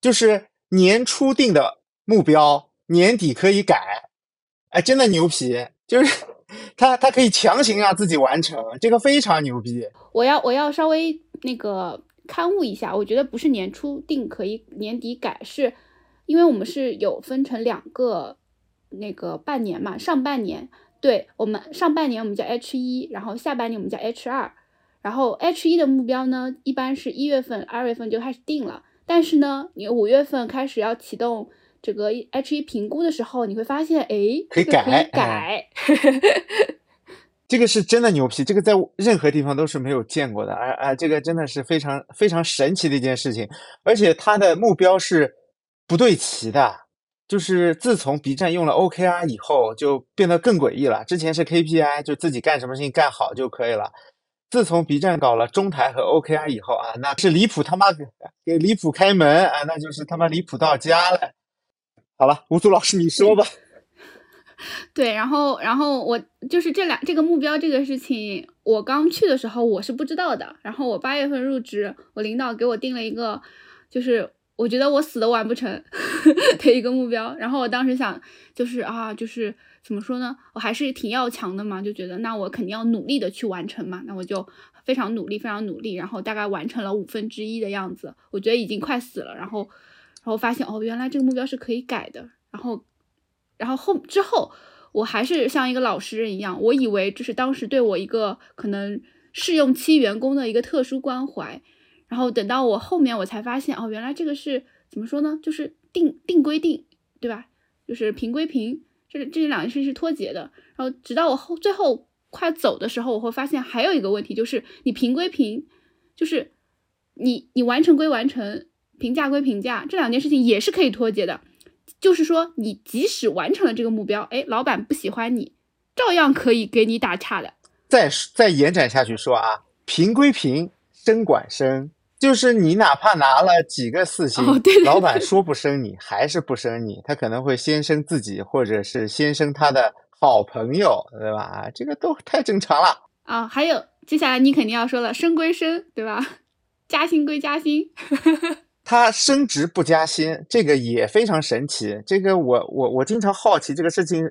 就是年初定的目标，年底可以改，哎，真的牛皮，就是。他他可以强行让自己完成，这个非常牛逼。我要我要稍微那个刊物一下，我觉得不是年初定可以年底改，是因为我们是有分成两个那个半年嘛，上半年对我们上半年我们叫 H 一，然后下半年我们叫 H 二，然后 H 一的目标呢，一般是一月份、二月份就开始定了，但是呢，你五月份开始要启动。这个 H 一评估的时候，你会发现，哎，可以改改，[LAUGHS] 这个是真的牛皮，这个在任何地方都是没有见过的，而啊，这个真的是非常非常神奇的一件事情，而且它的目标是不对齐的，就是自从 B 站用了 OKR 以后，就变得更诡异了。之前是 KPI，就自己干什么事情干好就可以了，自从 B 站搞了中台和 OKR 以后啊，那是离谱他妈给离谱开门啊，那就是他妈离谱到家了。好了，吴祖老师，你说吧。[LAUGHS] 对，然后，然后我就是这两这个目标这个事情，我刚去的时候我是不知道的。然后我八月份入职，我领导给我定了一个，就是我觉得我死都完不成 [LAUGHS] 的一个目标。然后我当时想，就是啊，就是怎么说呢？我还是挺要强的嘛，就觉得那我肯定要努力的去完成嘛。那我就非常努力，非常努力，然后大概完成了五分之一的样子。我觉得已经快死了，然后。然后发现哦，原来这个目标是可以改的。然后，然后后之后，我还是像一个老实人一样，我以为这是当时对我一个可能试用期员工的一个特殊关怀。然后等到我后面，我才发现哦，原来这个是怎么说呢？就是定定规定，对吧？就是平归平，这这两件事是脱节的。然后直到我后最后快走的时候，我会发现还有一个问题，就是你平归平，就是你你完成归完成。评价归评价，这两件事情也是可以脱节的。就是说，你即使完成了这个目标，哎，老板不喜欢你，照样可以给你打岔的。再再延展下去说啊，评归评，升管升，就是你哪怕拿了几个四星，哦对对老板说不升你，还是不升你，他可能会先升自己，或者是先升他的好朋友，对吧？啊这个都太正常了。啊，还有接下来你肯定要说了，升归升，对吧？[LAUGHS] 加薪归加薪，他升职不加薪，这个也非常神奇。这个我我我经常好奇这个事情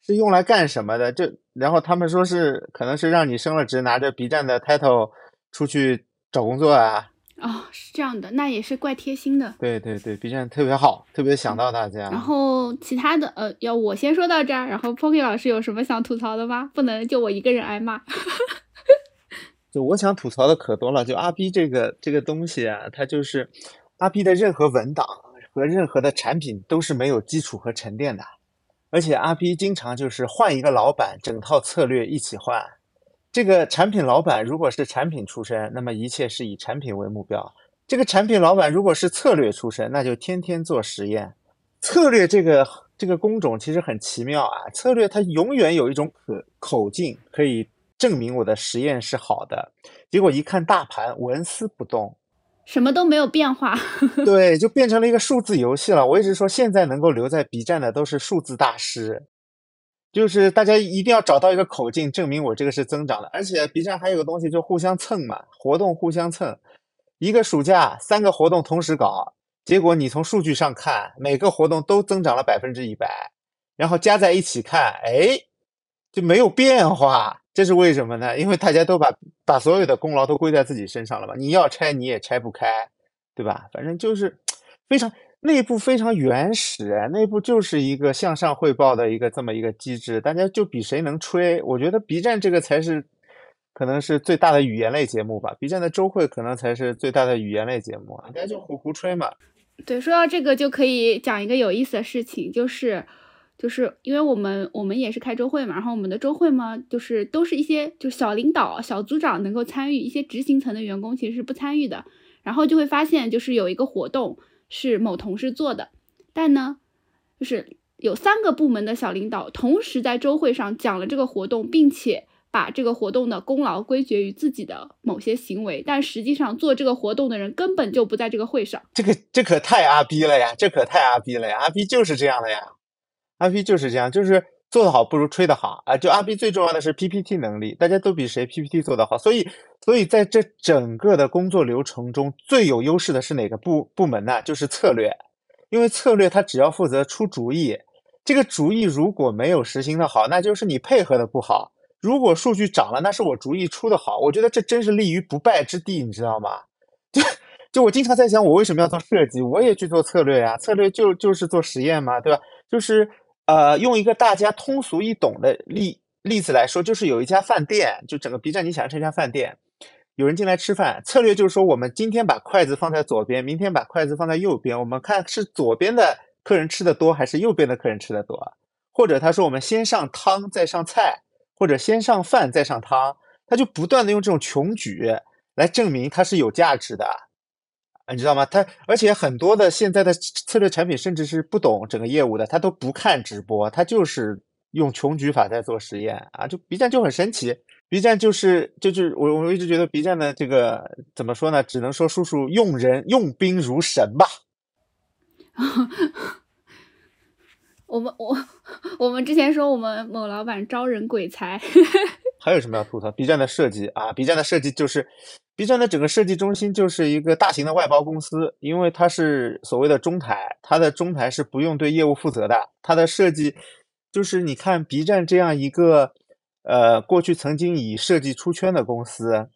是用来干什么的。就然后他们说是可能是让你升了职，拿着 B 站的 title 出去找工作啊。哦，是这样的，那也是怪贴心的。对对对，B 站特别好，特别想到大家。然后其他的，呃，要我先说到这儿，然后 Pocky 老师有什么想吐槽的吗？不能就我一个人挨骂。[LAUGHS] 就我想吐槽的可多了，就阿 B 这个这个东西啊，它就是阿 B 的任何文档和任何的产品都是没有基础和沉淀的，而且阿 B 经常就是换一个老板，整套策略一起换。这个产品老板如果是产品出身，那么一切是以产品为目标；这个产品老板如果是策略出身，那就天天做实验。策略这个这个工种其实很奇妙啊，策略它永远有一种可口径可以证明我的实验是好的，结果一看大盘纹丝不动，什么都没有变化。[LAUGHS] 对，就变成了一个数字游戏了。我一直说，现在能够留在 B 站的都是数字大师，就是大家一定要找到一个口径，证明我这个是增长的。而且 B 站还有个东西，就互相蹭嘛，活动互相蹭。一个暑假三个活动同时搞，结果你从数据上看，每个活动都增长了百分之一百，然后加在一起看，哎，就没有变化。这是为什么呢？因为大家都把把所有的功劳都归在自己身上了嘛。你要拆你也拆不开，对吧？反正就是非常内部非常原始，内部就是一个向上汇报的一个这么一个机制，大家就比谁能吹。我觉得 B 站这个才是可能是最大的语言类节目吧，B 站的周会可能才是最大的语言类节目，大家就胡胡吹嘛。对，说到这个就可以讲一个有意思的事情，就是。就是因为我们我们也是开周会嘛，然后我们的周会嘛，就是都是一些就小领导、小组长能够参与，一些执行层的员工其实是不参与的。然后就会发现，就是有一个活动是某同事做的，但呢，就是有三个部门的小领导同时在周会上讲了这个活动，并且把这个活动的功劳归结于自己的某些行为，但实际上做这个活动的人根本就不在这个会上。这个这可太阿逼了呀！这可太阿逼了呀！阿逼就是这样的呀！阿 B 就是这样，就是做得好不如吹得好啊！就阿 B 最重要的是 PPT 能力，大家都比谁 PPT 做得好，所以所以在这整个的工作流程中，最有优势的是哪个部部门呢？就是策略，因为策略它只要负责出主意，这个主意如果没有实行的好，那就是你配合的不好；如果数据涨了，那是我主意出的好。我觉得这真是立于不败之地，你知道吗？[LAUGHS] 就就我经常在想，我为什么要做设计？我也去做策略呀，策略就就是做实验嘛，对吧？就是。呃，用一个大家通俗易懂的例例子来说，就是有一家饭店，就整个 B 站，你想成一家饭店，有人进来吃饭，策略就是说，我们今天把筷子放在左边，明天把筷子放在右边，我们看是左边的客人吃的多，还是右边的客人吃的多，或者他说我们先上汤再上菜，或者先上饭再上汤，他就不断的用这种穷举来证明它是有价值的。你知道吗？他而且很多的现在的策略产品，甚至是不懂整个业务的，他都不看直播，他就是用穷举法在做实验啊！就 B 站就很神奇，B 站就是就是我我一直觉得 B 站的这个怎么说呢？只能说叔叔用人用兵如神吧。[LAUGHS] 我们我我们之前说我们某老板招人鬼才，还有什么要吐槽？B 站的设计啊，B 站的设计就是。B 站的整个设计中心就是一个大型的外包公司，因为它是所谓的中台，它的中台是不用对业务负责的。它的设计就是你看 B 站这样一个，呃，过去曾经以设计出圈的公司，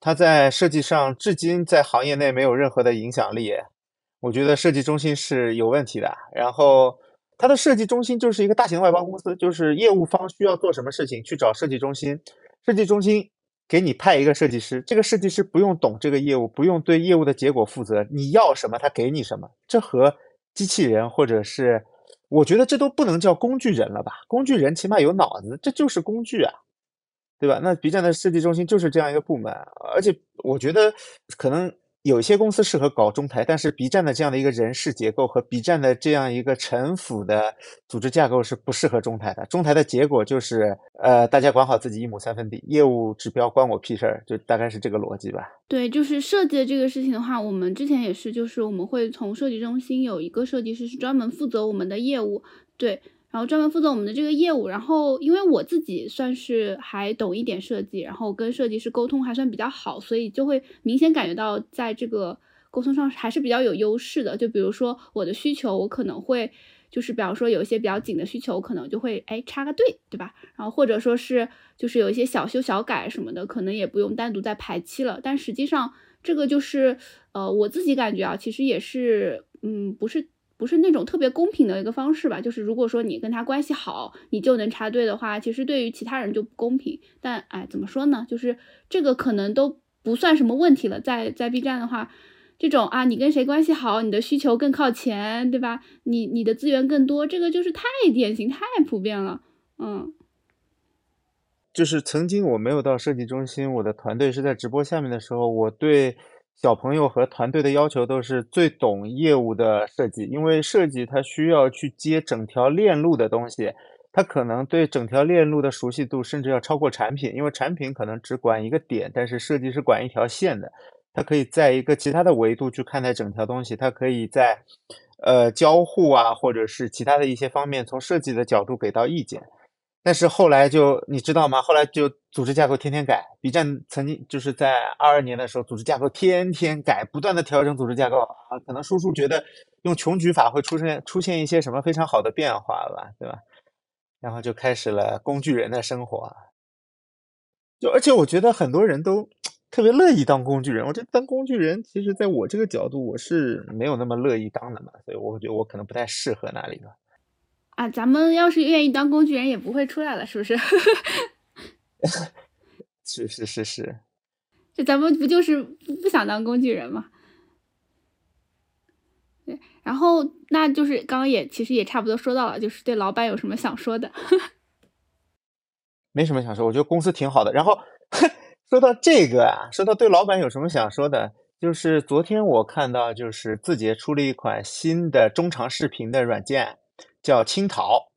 它在设计上至今在行业内没有任何的影响力。我觉得设计中心是有问题的。然后它的设计中心就是一个大型外包公司，就是业务方需要做什么事情去找设计中心，设计中心。给你派一个设计师，这个设计师不用懂这个业务，不用对业务的结果负责。你要什么，他给你什么。这和机器人或者是，我觉得这都不能叫工具人了吧？工具人起码有脑子，这就是工具啊，对吧？那 B 站的设计中心就是这样一个部门，而且我觉得可能有些公司适合搞中台，但是 B 站的这样的一个人事结构和 B 站的这样一个城府的组织架构是不适合中台的。中台的结果就是，呃，大家管好自己一亩三分地，业务指标关我屁事儿，就大概是这个逻辑吧。对，就是设计的这个事情的话，我们之前也是，就是我们会从设计中心有一个设计师是专门负责我们的业务，对。然后专门负责我们的这个业务，然后因为我自己算是还懂一点设计，然后跟设计师沟通还算比较好，所以就会明显感觉到在这个沟通上还是比较有优势的。就比如说我的需求，我可能会就是比方说有一些比较紧的需求，可能就会哎插个队，对吧？然后或者说是就是有一些小修小改什么的，可能也不用单独再排期了。但实际上这个就是呃我自己感觉啊，其实也是嗯不是。不是那种特别公平的一个方式吧，就是如果说你跟他关系好，你就能插队的话，其实对于其他人就不公平。但哎，怎么说呢？就是这个可能都不算什么问题了。在在 B 站的话，这种啊，你跟谁关系好，你的需求更靠前，对吧？你你的资源更多，这个就是太 [LAUGHS] 典型、太普遍了。嗯，就是曾经我没有到设计中心，我的团队是在直播下面的时候，我对。小朋友和团队的要求都是最懂业务的设计，因为设计它需要去接整条链路的东西，它可能对整条链路的熟悉度甚至要超过产品，因为产品可能只管一个点，但是设计是管一条线的，它可以在一个其他的维度去看待整条东西，它可以在呃交互啊或者是其他的一些方面从设计的角度给到意见。但是后来就你知道吗？后来就组织架构天天改。B 站曾经就是在二二年的时候，组织架构天天改，不断的调整组织架构啊。可能叔叔觉得用穷举法会出现出现一些什么非常好的变化吧，对吧？然后就开始了工具人的生活。就而且我觉得很多人都特别乐意当工具人。我觉得当工具人，其实在我这个角度，我是没有那么乐意当的嘛。所以我觉得我可能不太适合那里吧。啊，咱们要是愿意当工具人，也不会出来了，是不是？是是是是，这咱们不就是不想当工具人吗？对，然后那就是刚刚也其实也差不多说到了，就是对老板有什么想说的？[LAUGHS] 没什么想说，我觉得公司挺好的。然后 [LAUGHS] 说到这个啊，说到对老板有什么想说的，就是昨天我看到就是字节出了一款新的中长视频的软件。叫青桃，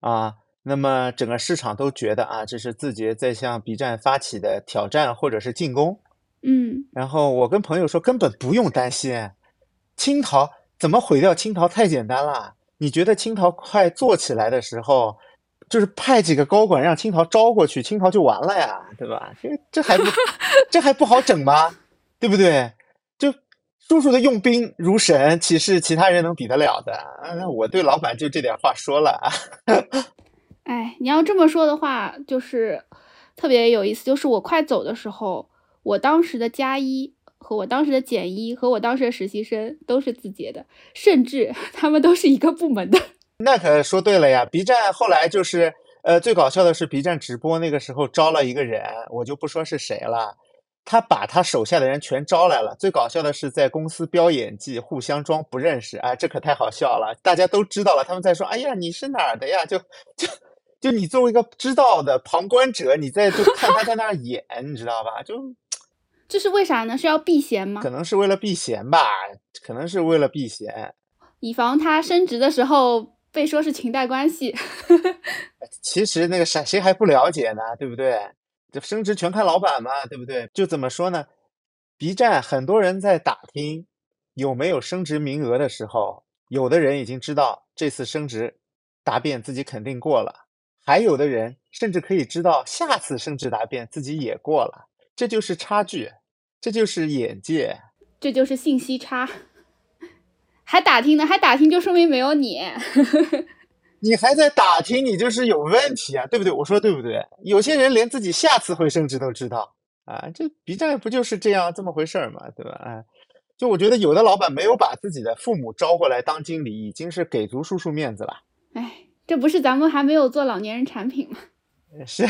啊，那么整个市场都觉得啊，这是字节在向 B 站发起的挑战或者是进攻，嗯，然后我跟朋友说，根本不用担心，青桃怎么毁掉青桃太简单了。你觉得青桃快做起来的时候，就是派几个高管让青桃招过去，青桃就完了呀，对吧？这这还不这还不好整吗？对不对？叔叔的用兵如神，岂是其他人能比得了的？那我对老板就这点话说了。[LAUGHS] 哎，你要这么说的话，就是特别有意思。就是我快走的时候，我当时的加一和我当时的减一和我当时的实习生都是字节的，甚至他们都是一个部门的。[LAUGHS] 那可说对了呀！B 站后来就是，呃，最搞笑的是 B 站直播那个时候招了一个人，我就不说是谁了。他把他手下的人全招来了，最搞笑的是在公司飙演技，互相装不认识，哎，这可太好笑了！大家都知道了，他们在说：“哎呀，你是哪儿的呀？”就就就你作为一个知道的旁观者，你在就看他在那儿演，你知道吧？就 [TSK] 这是为啥呢？是要避嫌吗？可能是为了避嫌吧，可能是为了避嫌，以防他升职的时候被说是裙带关系。[LAUGHS] 其实那个谁谁还不了解呢，对不对？这升职全看老板嘛，对不对？就怎么说呢？B 站很多人在打听有没有升职名额的时候，有的人已经知道这次升职答辩自己肯定过了，还有的人甚至可以知道下次升职答辩自己也过了。这就是差距，这就是眼界，这就是信息差。[LAUGHS] 还打听呢？还打听就说明没有你。你还在打听，你就是有问题啊，对不对？我说对不对？有些人连自己下次会升职都知道啊，这 B 站不就是这样这么回事儿嘛，对吧？哎，就我觉得有的老板没有把自己的父母招过来当经理，已经是给足叔叔面子了。哎，这不是咱们还没有做老年人产品吗？是，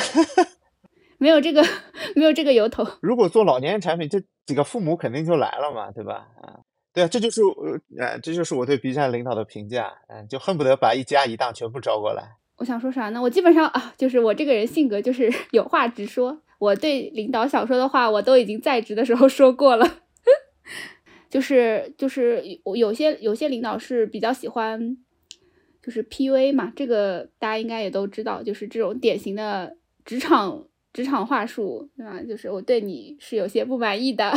[LAUGHS] 没有这个 [LAUGHS] 没有这个由头。如果做老年人产品，这几个父母肯定就来了嘛，对吧？啊。对啊，这就是呃，这就是我对 B 站领导的评价，嗯，就恨不得把一家一档全部招过来。我想说啥呢？我基本上啊，就是我这个人性格就是 [LAUGHS] 有话直说，我对领导想说的话，我都已经在职的时候说过了。[LAUGHS] 就是就是有有些有些领导是比较喜欢，就是 PUA 嘛，这个大家应该也都知道，就是这种典型的职场职场话术，对吧？就是我对你是有些不满意的，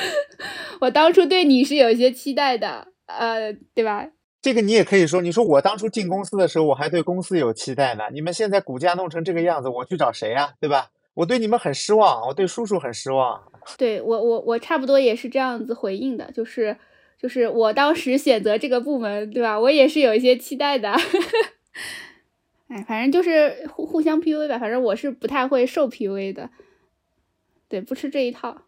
[LAUGHS] 我当初对你是有一些期待的，呃，对吧？这个你也可以说，你说我当初进公司的时候，我还对公司有期待呢。你们现在股价弄成这个样子，我去找谁呀？对吧？我对你们很失望，我对叔叔很失望。对我，我我差不多也是这样子回应的，就是就是我当时选择这个部门，对吧？我也是有一些期待的。哎，反正就是互互相 PUA 吧，反正我是不太会受 PUA 的，对，不吃这一套。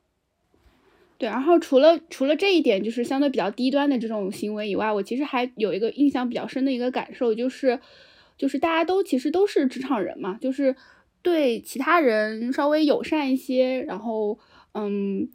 对，然后除了除了这一点，就是相对比较低端的这种行为以外，我其实还有一个印象比较深的一个感受，就是就是大家都其实都是职场人嘛，就是对其他人稍微友善一些，然后嗯，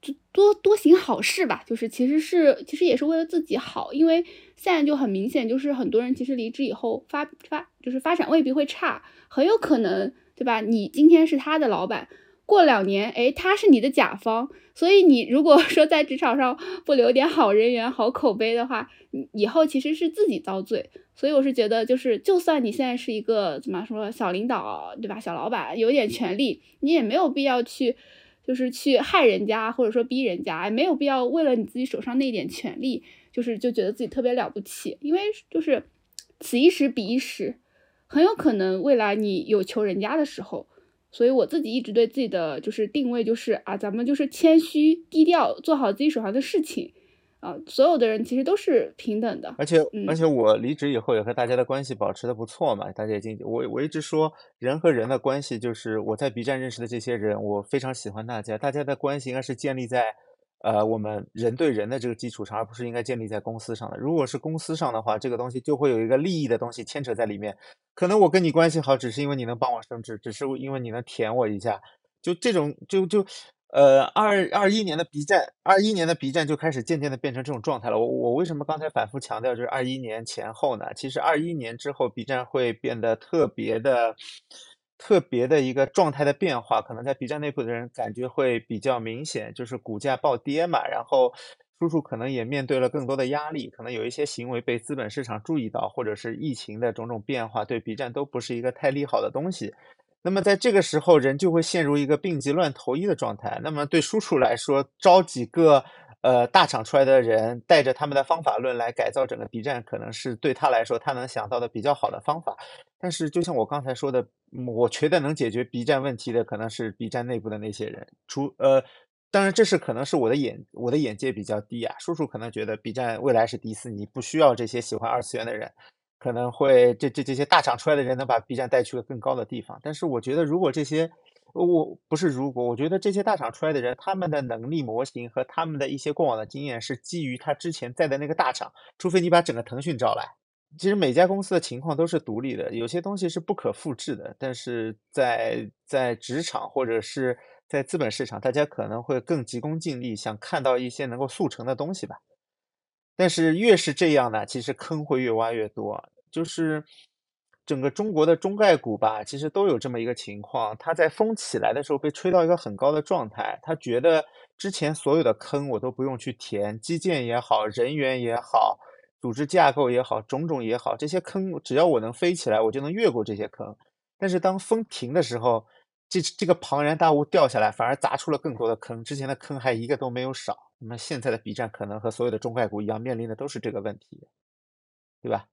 就多多行好事吧，就是其实是其实也是为了自己好，因为现在就很明显，就是很多人其实离职以后发发就是发展未必会差，很有可能对吧？你今天是他的老板。过两年，哎，他是你的甲方，所以你如果 [LAUGHS] 说在职场上不留点好人缘、好口碑的话，以后其实是自己遭罪。所以我是觉得，就是就算你现在是一个怎么说小领导，对吧？小老板有点权利，你也没有必要去，就是去害人家，或者说逼人家，没有必要为了你自己手上那点权利，就是就觉得自己特别了不起。因为就是此一时彼一时，很有可能未来你有求人家的时候。所以我自己一直对自己的就是定位就是啊，咱们就是谦虚低调，做好自己手上的事情，啊，所有的人其实都是平等的。而且而且我离职以后也和大家的关系保持的不错嘛，大家也经我我一直说人和人的关系就是我在 B 站认识的这些人，我非常喜欢大家，大家的关系应该是建立在。呃，我们人对人的这个基础上，而不是应该建立在公司上的。如果是公司上的话，这个东西就会有一个利益的东西牵扯在里面。可能我跟你关系好，只是因为你能帮我升职，只是因为你能舔我一下。就这种，就就，呃，二二一年的 B 站，二一年的 B 站就开始渐渐的变成这种状态了。我我为什么刚才反复强调就是二一年前后呢？其实二一年之后，B 站会变得特别的。特别的一个状态的变化，可能在 B 站内部的人感觉会比较明显，就是股价暴跌嘛，然后叔叔可能也面对了更多的压力，可能有一些行为被资本市场注意到，或者是疫情的种种变化，对 B 站都不是一个太利好的东西。那么在这个时候，人就会陷入一个病急乱投医的状态。那么对叔叔来说，招几个。呃，大厂出来的人带着他们的方法论来改造整个 B 站，可能是对他来说他能想到的比较好的方法。但是，就像我刚才说的，我觉得能解决 B 站问题的可能是 B 站内部的那些人。除呃，当然这是可能是我的眼我的眼界比较低啊。叔叔可能觉得 B 站未来是迪士尼，不需要这些喜欢二次元的人，可能会这这这些大厂出来的人能把 B 站带去个更高的地方。但是我觉得，如果这些我不是，如果我觉得这些大厂出来的人，他们的能力模型和他们的一些过往的经验是基于他之前在的那个大厂，除非你把整个腾讯招来。其实每家公司的情况都是独立的，有些东西是不可复制的。但是在在职场或者是在资本市场，大家可能会更急功近利，想看到一些能够速成的东西吧。但是越是这样呢，其实坑会越挖越多，就是。整个中国的中概股吧，其实都有这么一个情况，它在风起来的时候被吹到一个很高的状态，他觉得之前所有的坑我都不用去填，基建也好，人员也好，组织架构也好，种种也好，这些坑只要我能飞起来，我就能越过这些坑。但是当风停的时候，这这个庞然大物掉下来，反而砸出了更多的坑，之前的坑还一个都没有少。那么现在的 B 站可能和所有的中概股一样，面临的都是这个问题，对吧？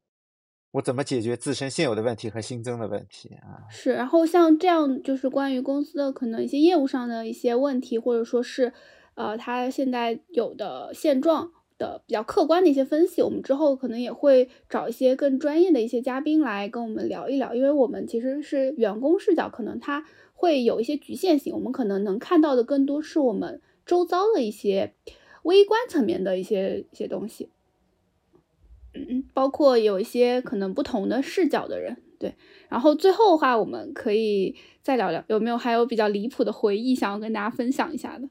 我怎么解决自身现有的问题和新增的问题啊？是，然后像这样就是关于公司的可能一些业务上的一些问题，或者说是，呃，他现在有的现状的比较客观的一些分析，我们之后可能也会找一些更专业的一些嘉宾来跟我们聊一聊，因为我们其实是员工视角，可能他会有一些局限性，我们可能能看到的更多是我们周遭的一些微观层面的一些一些东西。嗯，包括有一些可能不同的视角的人，对。然后最后的话，我们可以再聊聊，有没有还有比较离谱的回忆想要跟大家分享一下的？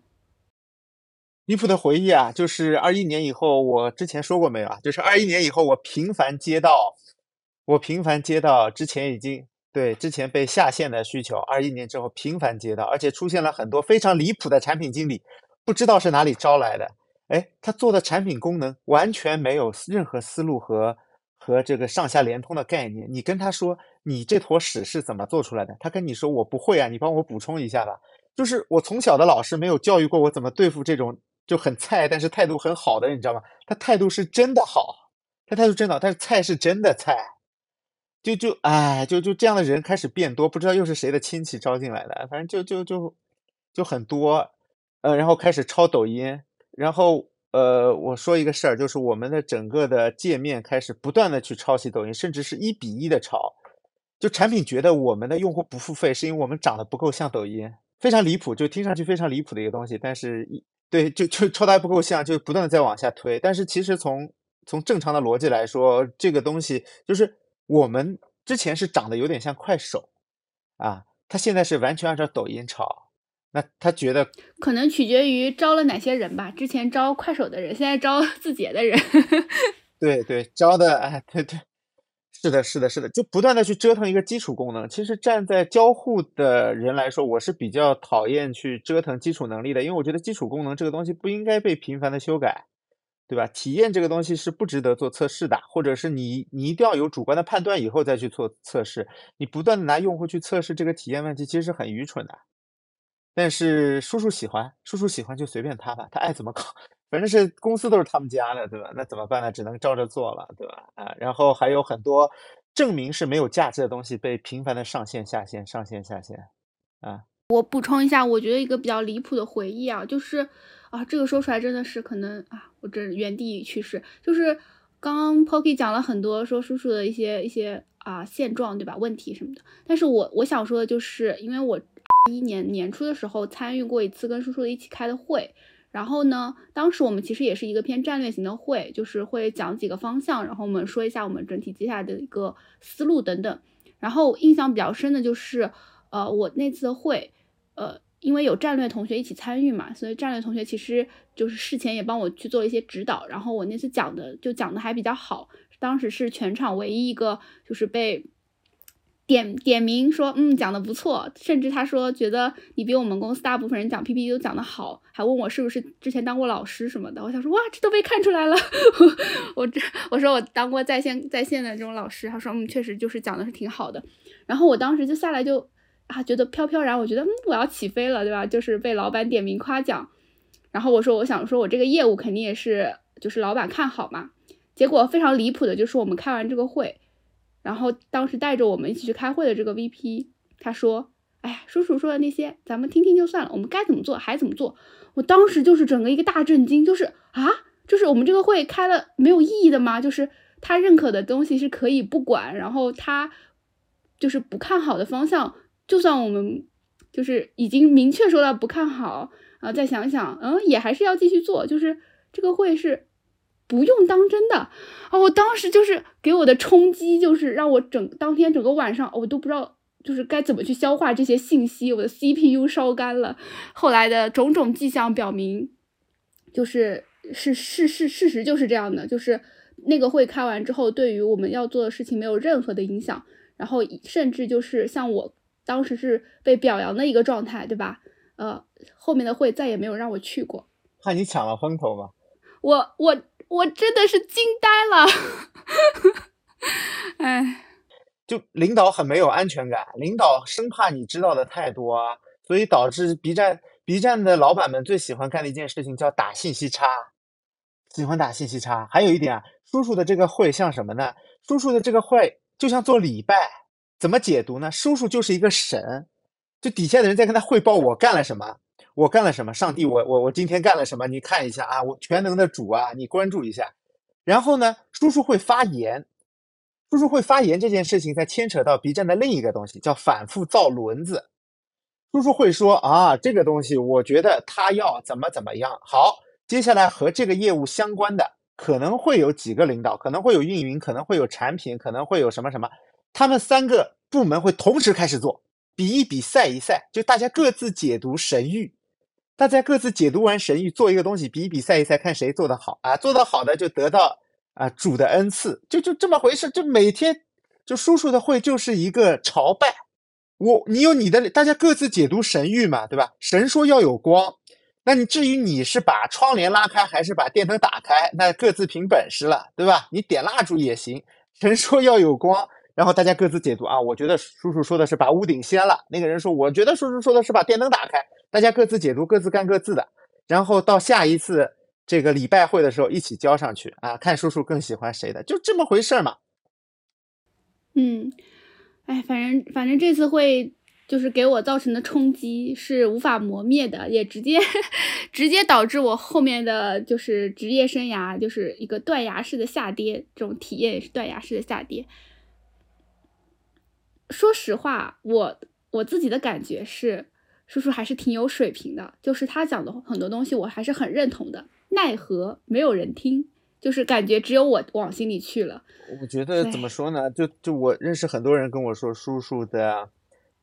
离谱的回忆啊，就是二一年以后，我之前说过没有啊？就是二一年以后，我频繁接到，我频繁接到之前已经对之前被下线的需求，二一年之后频繁接到，而且出现了很多非常离谱的产品经理，不知道是哪里招来的。哎，他做的产品功能完全没有任何思路和和这个上下连通的概念。你跟他说你这坨屎是怎么做出来的，他跟你说我不会啊，你帮我补充一下吧。就是我从小的老师没有教育过我怎么对付这种就很菜但是态度很好的，你知道吗？他态度是真的好，他态度真的好，但是菜是真的菜。就就哎，就就这样的人开始变多，不知道又是谁的亲戚招进来的，反正就就就就很多，呃，然后开始抄抖音，然后呃，我说一个事儿，就是我们的整个的界面开始不断的去抄袭抖音，甚至是一比一的抄，就产品觉得我们的用户不付费是因为我们长得不够像抖音，非常离谱，就听上去非常离谱的一个东西，但是一对就就抄的还不够像，就不断的在往下推，但是其实从从正常的逻辑来说，这个东西就是。我们之前是长得有点像快手，啊，他现在是完全按照抖音炒，那他觉得可能取决于招了哪些人吧。之前招快手的人，现在招 [LAUGHS] 字节的人。[LAUGHS] 对对，招的哎，对对，是的，是的，是的，就不断的去折腾一个基础功能。其实站在交互的人来说，我是比较讨厌去折腾基础能力的，因为我觉得基础功能这个东西不应该被频繁的修改。对吧？体验这个东西是不值得做测试的，或者是你你一定要有主观的判断以后再去做测试。你不断的拿用户去测试这个体验问题，其实是很愚蠢的。但是叔叔喜欢，叔叔喜欢就随便他吧，他爱怎么搞，反正是公司都是他们家的，对吧？那怎么办呢？只能照着做了，对吧？啊，然后还有很多证明是没有价值的东西被频繁的上线下线上线下线，啊。我补充一下，我觉得一个比较离谱的回忆啊，就是啊，这个说出来真的是可能啊，我这原地去世。就是刚刚 Poki 讲了很多说叔叔的一些一些啊现状，对吧？问题什么的。但是我我想说的就是，因为我一年年初的时候参与过一次跟叔叔一起开的会，然后呢，当时我们其实也是一个偏战略型的会，就是会讲几个方向，然后我们说一下我们整体接下来的一个思路等等。然后印象比较深的就是，呃，我那次的会。呃，因为有战略同学一起参与嘛，所以战略同学其实就是事前也帮我去做一些指导。然后我那次讲的就讲的还比较好，当时是全场唯一一个就是被点点名说，嗯，讲的不错。甚至他说觉得你比我们公司大部分人讲 PPT 都讲的好，还问我是不是之前当过老师什么的。我想说，哇，这都被看出来了。[LAUGHS] 我这我说我当过在线在线的这种老师，他说嗯，确实就是讲的是挺好的。然后我当时就下来就。啊，觉得飘飘然，我觉得嗯，我要起飞了，对吧？就是被老板点名夸奖，然后我说，我想说，我这个业务肯定也是，就是老板看好嘛。结果非常离谱的，就是我们开完这个会，然后当时带着我们一起去开会的这个 VP，他说：“哎呀，叔叔说的那些，咱们听听就算了，我们该怎么做还怎么做。”我当时就是整个一个大震惊，就是啊，就是我们这个会开了没有意义的吗？就是他认可的东西是可以不管，然后他就是不看好的方向。就算我们就是已经明确说了不看好啊，再想想，嗯，也还是要继续做。就是这个会是不用当真的啊！我当时就是给我的冲击，就是让我整当天整个晚上我都不知道就是该怎么去消化这些信息，我的 CPU 烧干了。后来的种种迹象表明，就是是是是事实就是这样的，就是那个会开完之后，对于我们要做的事情没有任何的影响，然后甚至就是像我。当时是被表扬的一个状态，对吧？呃，后面的会再也没有让我去过，怕你抢了风头吗？我我我真的是惊呆了，[LAUGHS] 哎，就领导很没有安全感，领导生怕你知道的太多，所以导致 B 站 B 站的老板们最喜欢干的一件事情叫打信息差，喜欢打信息差。还有一点啊，叔叔的这个会像什么呢？叔叔的这个会就像做礼拜。怎么解读呢？叔叔就是一个神，就底下的人在跟他汇报我干了什么，我干了什么。上帝，我我我今天干了什么？你看一下啊，我全能的主啊，你关注一下。然后呢，叔叔会发言，叔叔会发言这件事情，才牵扯到 B 站的另一个东西，叫反复造轮子。叔叔会说啊，这个东西我觉得他要怎么怎么样。好，接下来和这个业务相关的可能会有几个领导，可能会有运营，可能会有产品，可能会有什么什么。他们三个部门会同时开始做，比一比，赛一赛，就大家各自解读神谕，大家各自解读完神谕，做一个东西，比一比，赛一赛，看谁做得好啊！做得好的就得到啊主的恩赐，就就这么回事。就每天就叔叔的会就是一个朝拜，我你有你的，大家各自解读神谕嘛，对吧？神说要有光，那你至于你是把窗帘拉开还是把电灯打开，那各自凭本事了，对吧？你点蜡烛也行，神说要有光，然后大家各自解读啊。我觉得叔叔说的是把屋顶掀了，那个人说我觉得叔叔说的是把电灯打开，大家各自解读，各自干各自的，然后到下一次这个礼拜会的时候一起交上去啊，看叔叔更喜欢谁的，就这么回事嘛。嗯，哎，反正反正这次会。就是给我造成的冲击是无法磨灭的，也直接 [LAUGHS] 直接导致我后面的就是职业生涯就是一个断崖式的下跌，这种体验也是断崖式的下跌。说实话，我我自己的感觉是，叔叔还是挺有水平的，就是他讲的很多东西我还是很认同的。奈何没有人听，就是感觉只有我往心里去了。我觉得怎么说呢？就就我认识很多人跟我说，叔叔的。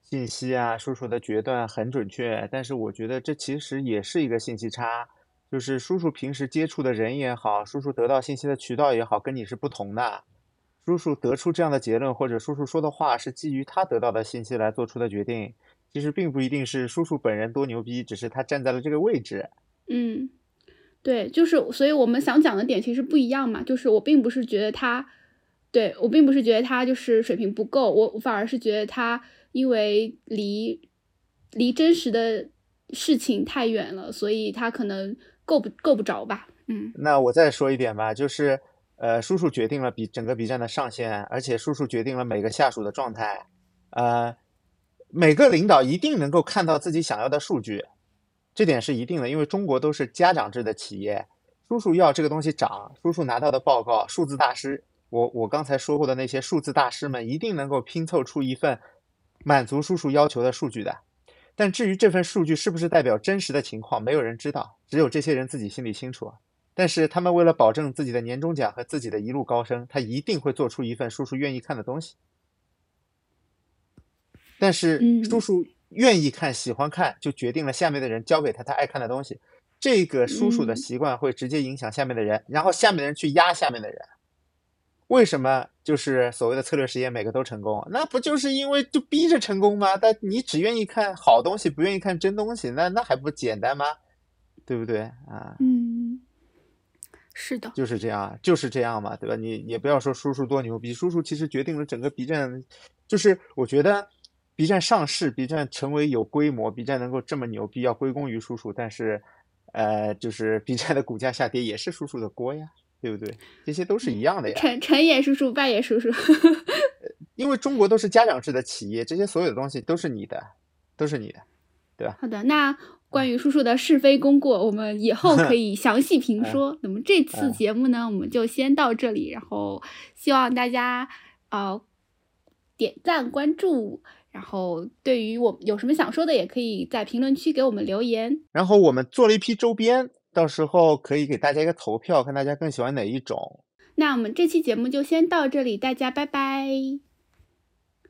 信息啊，叔叔的决断很准确，但是我觉得这其实也是一个信息差，就是叔叔平时接触的人也好，叔叔得到信息的渠道也好，跟你是不同的。叔叔得出这样的结论，或者叔叔说的话是基于他得到的信息来做出的决定，其实并不一定是叔叔本人多牛逼，只是他站在了这个位置。嗯，对，就是，所以我们想讲的点其实不一样嘛，就是我并不是觉得他，对我并不是觉得他就是水平不够，我我反而是觉得他。因为离离真实的事情太远了，所以他可能够不够不着吧。嗯，那我再说一点吧，就是呃，叔叔决定了比整个 B 站的上限，而且叔叔决定了每个下属的状态。呃，每个领导一定能够看到自己想要的数据，这点是一定的，因为中国都是家长制的企业。叔叔要这个东西涨，叔叔拿到的报告，数字大师，我我刚才说过的那些数字大师们，一定能够拼凑出一份。满足叔叔要求的数据的，但至于这份数据是不是代表真实的情况，没有人知道，只有这些人自己心里清楚。但是他们为了保证自己的年终奖和自己的一路高升，他一定会做出一份叔叔愿意看的东西。但是叔叔愿意看、喜欢看，就决定了下面的人交给他他爱看的东西。这个叔叔的习惯会直接影响下面的人，然后下面的人去压下面的人。为什么就是所谓的策略实验每个都成功？那不就是因为就逼着成功吗？但你只愿意看好东西，不愿意看真东西，那那还不简单吗？对不对啊？嗯，是的，就是这样，就是这样嘛，对吧？你也不要说叔叔多牛逼，叔叔其实决定了整个 B 站，就是我觉得 B 站上市，B 站成为有规模，B 站能够这么牛逼，要归功于叔叔。但是，呃，就是 B 站的股价下跌也是叔叔的锅呀。对不对？这些都是一样的呀。成成也叔叔，败也叔叔。因为中国都是家长制的企业，这些所有的东西都是你的，都是你的，对吧？好的，那关于叔叔的是非功过，我们以后可以详细评 [LAUGHS] 说。那么这次节目呢，我们就先到这里，然后希望大家呃点赞关注，然后对于我有什么想说的，也可以在评论区给我们留言。然后我们做了一批周边。到时候可以给大家一个投票，看大家更喜欢哪一种。那我们这期节目就先到这里，大家拜拜。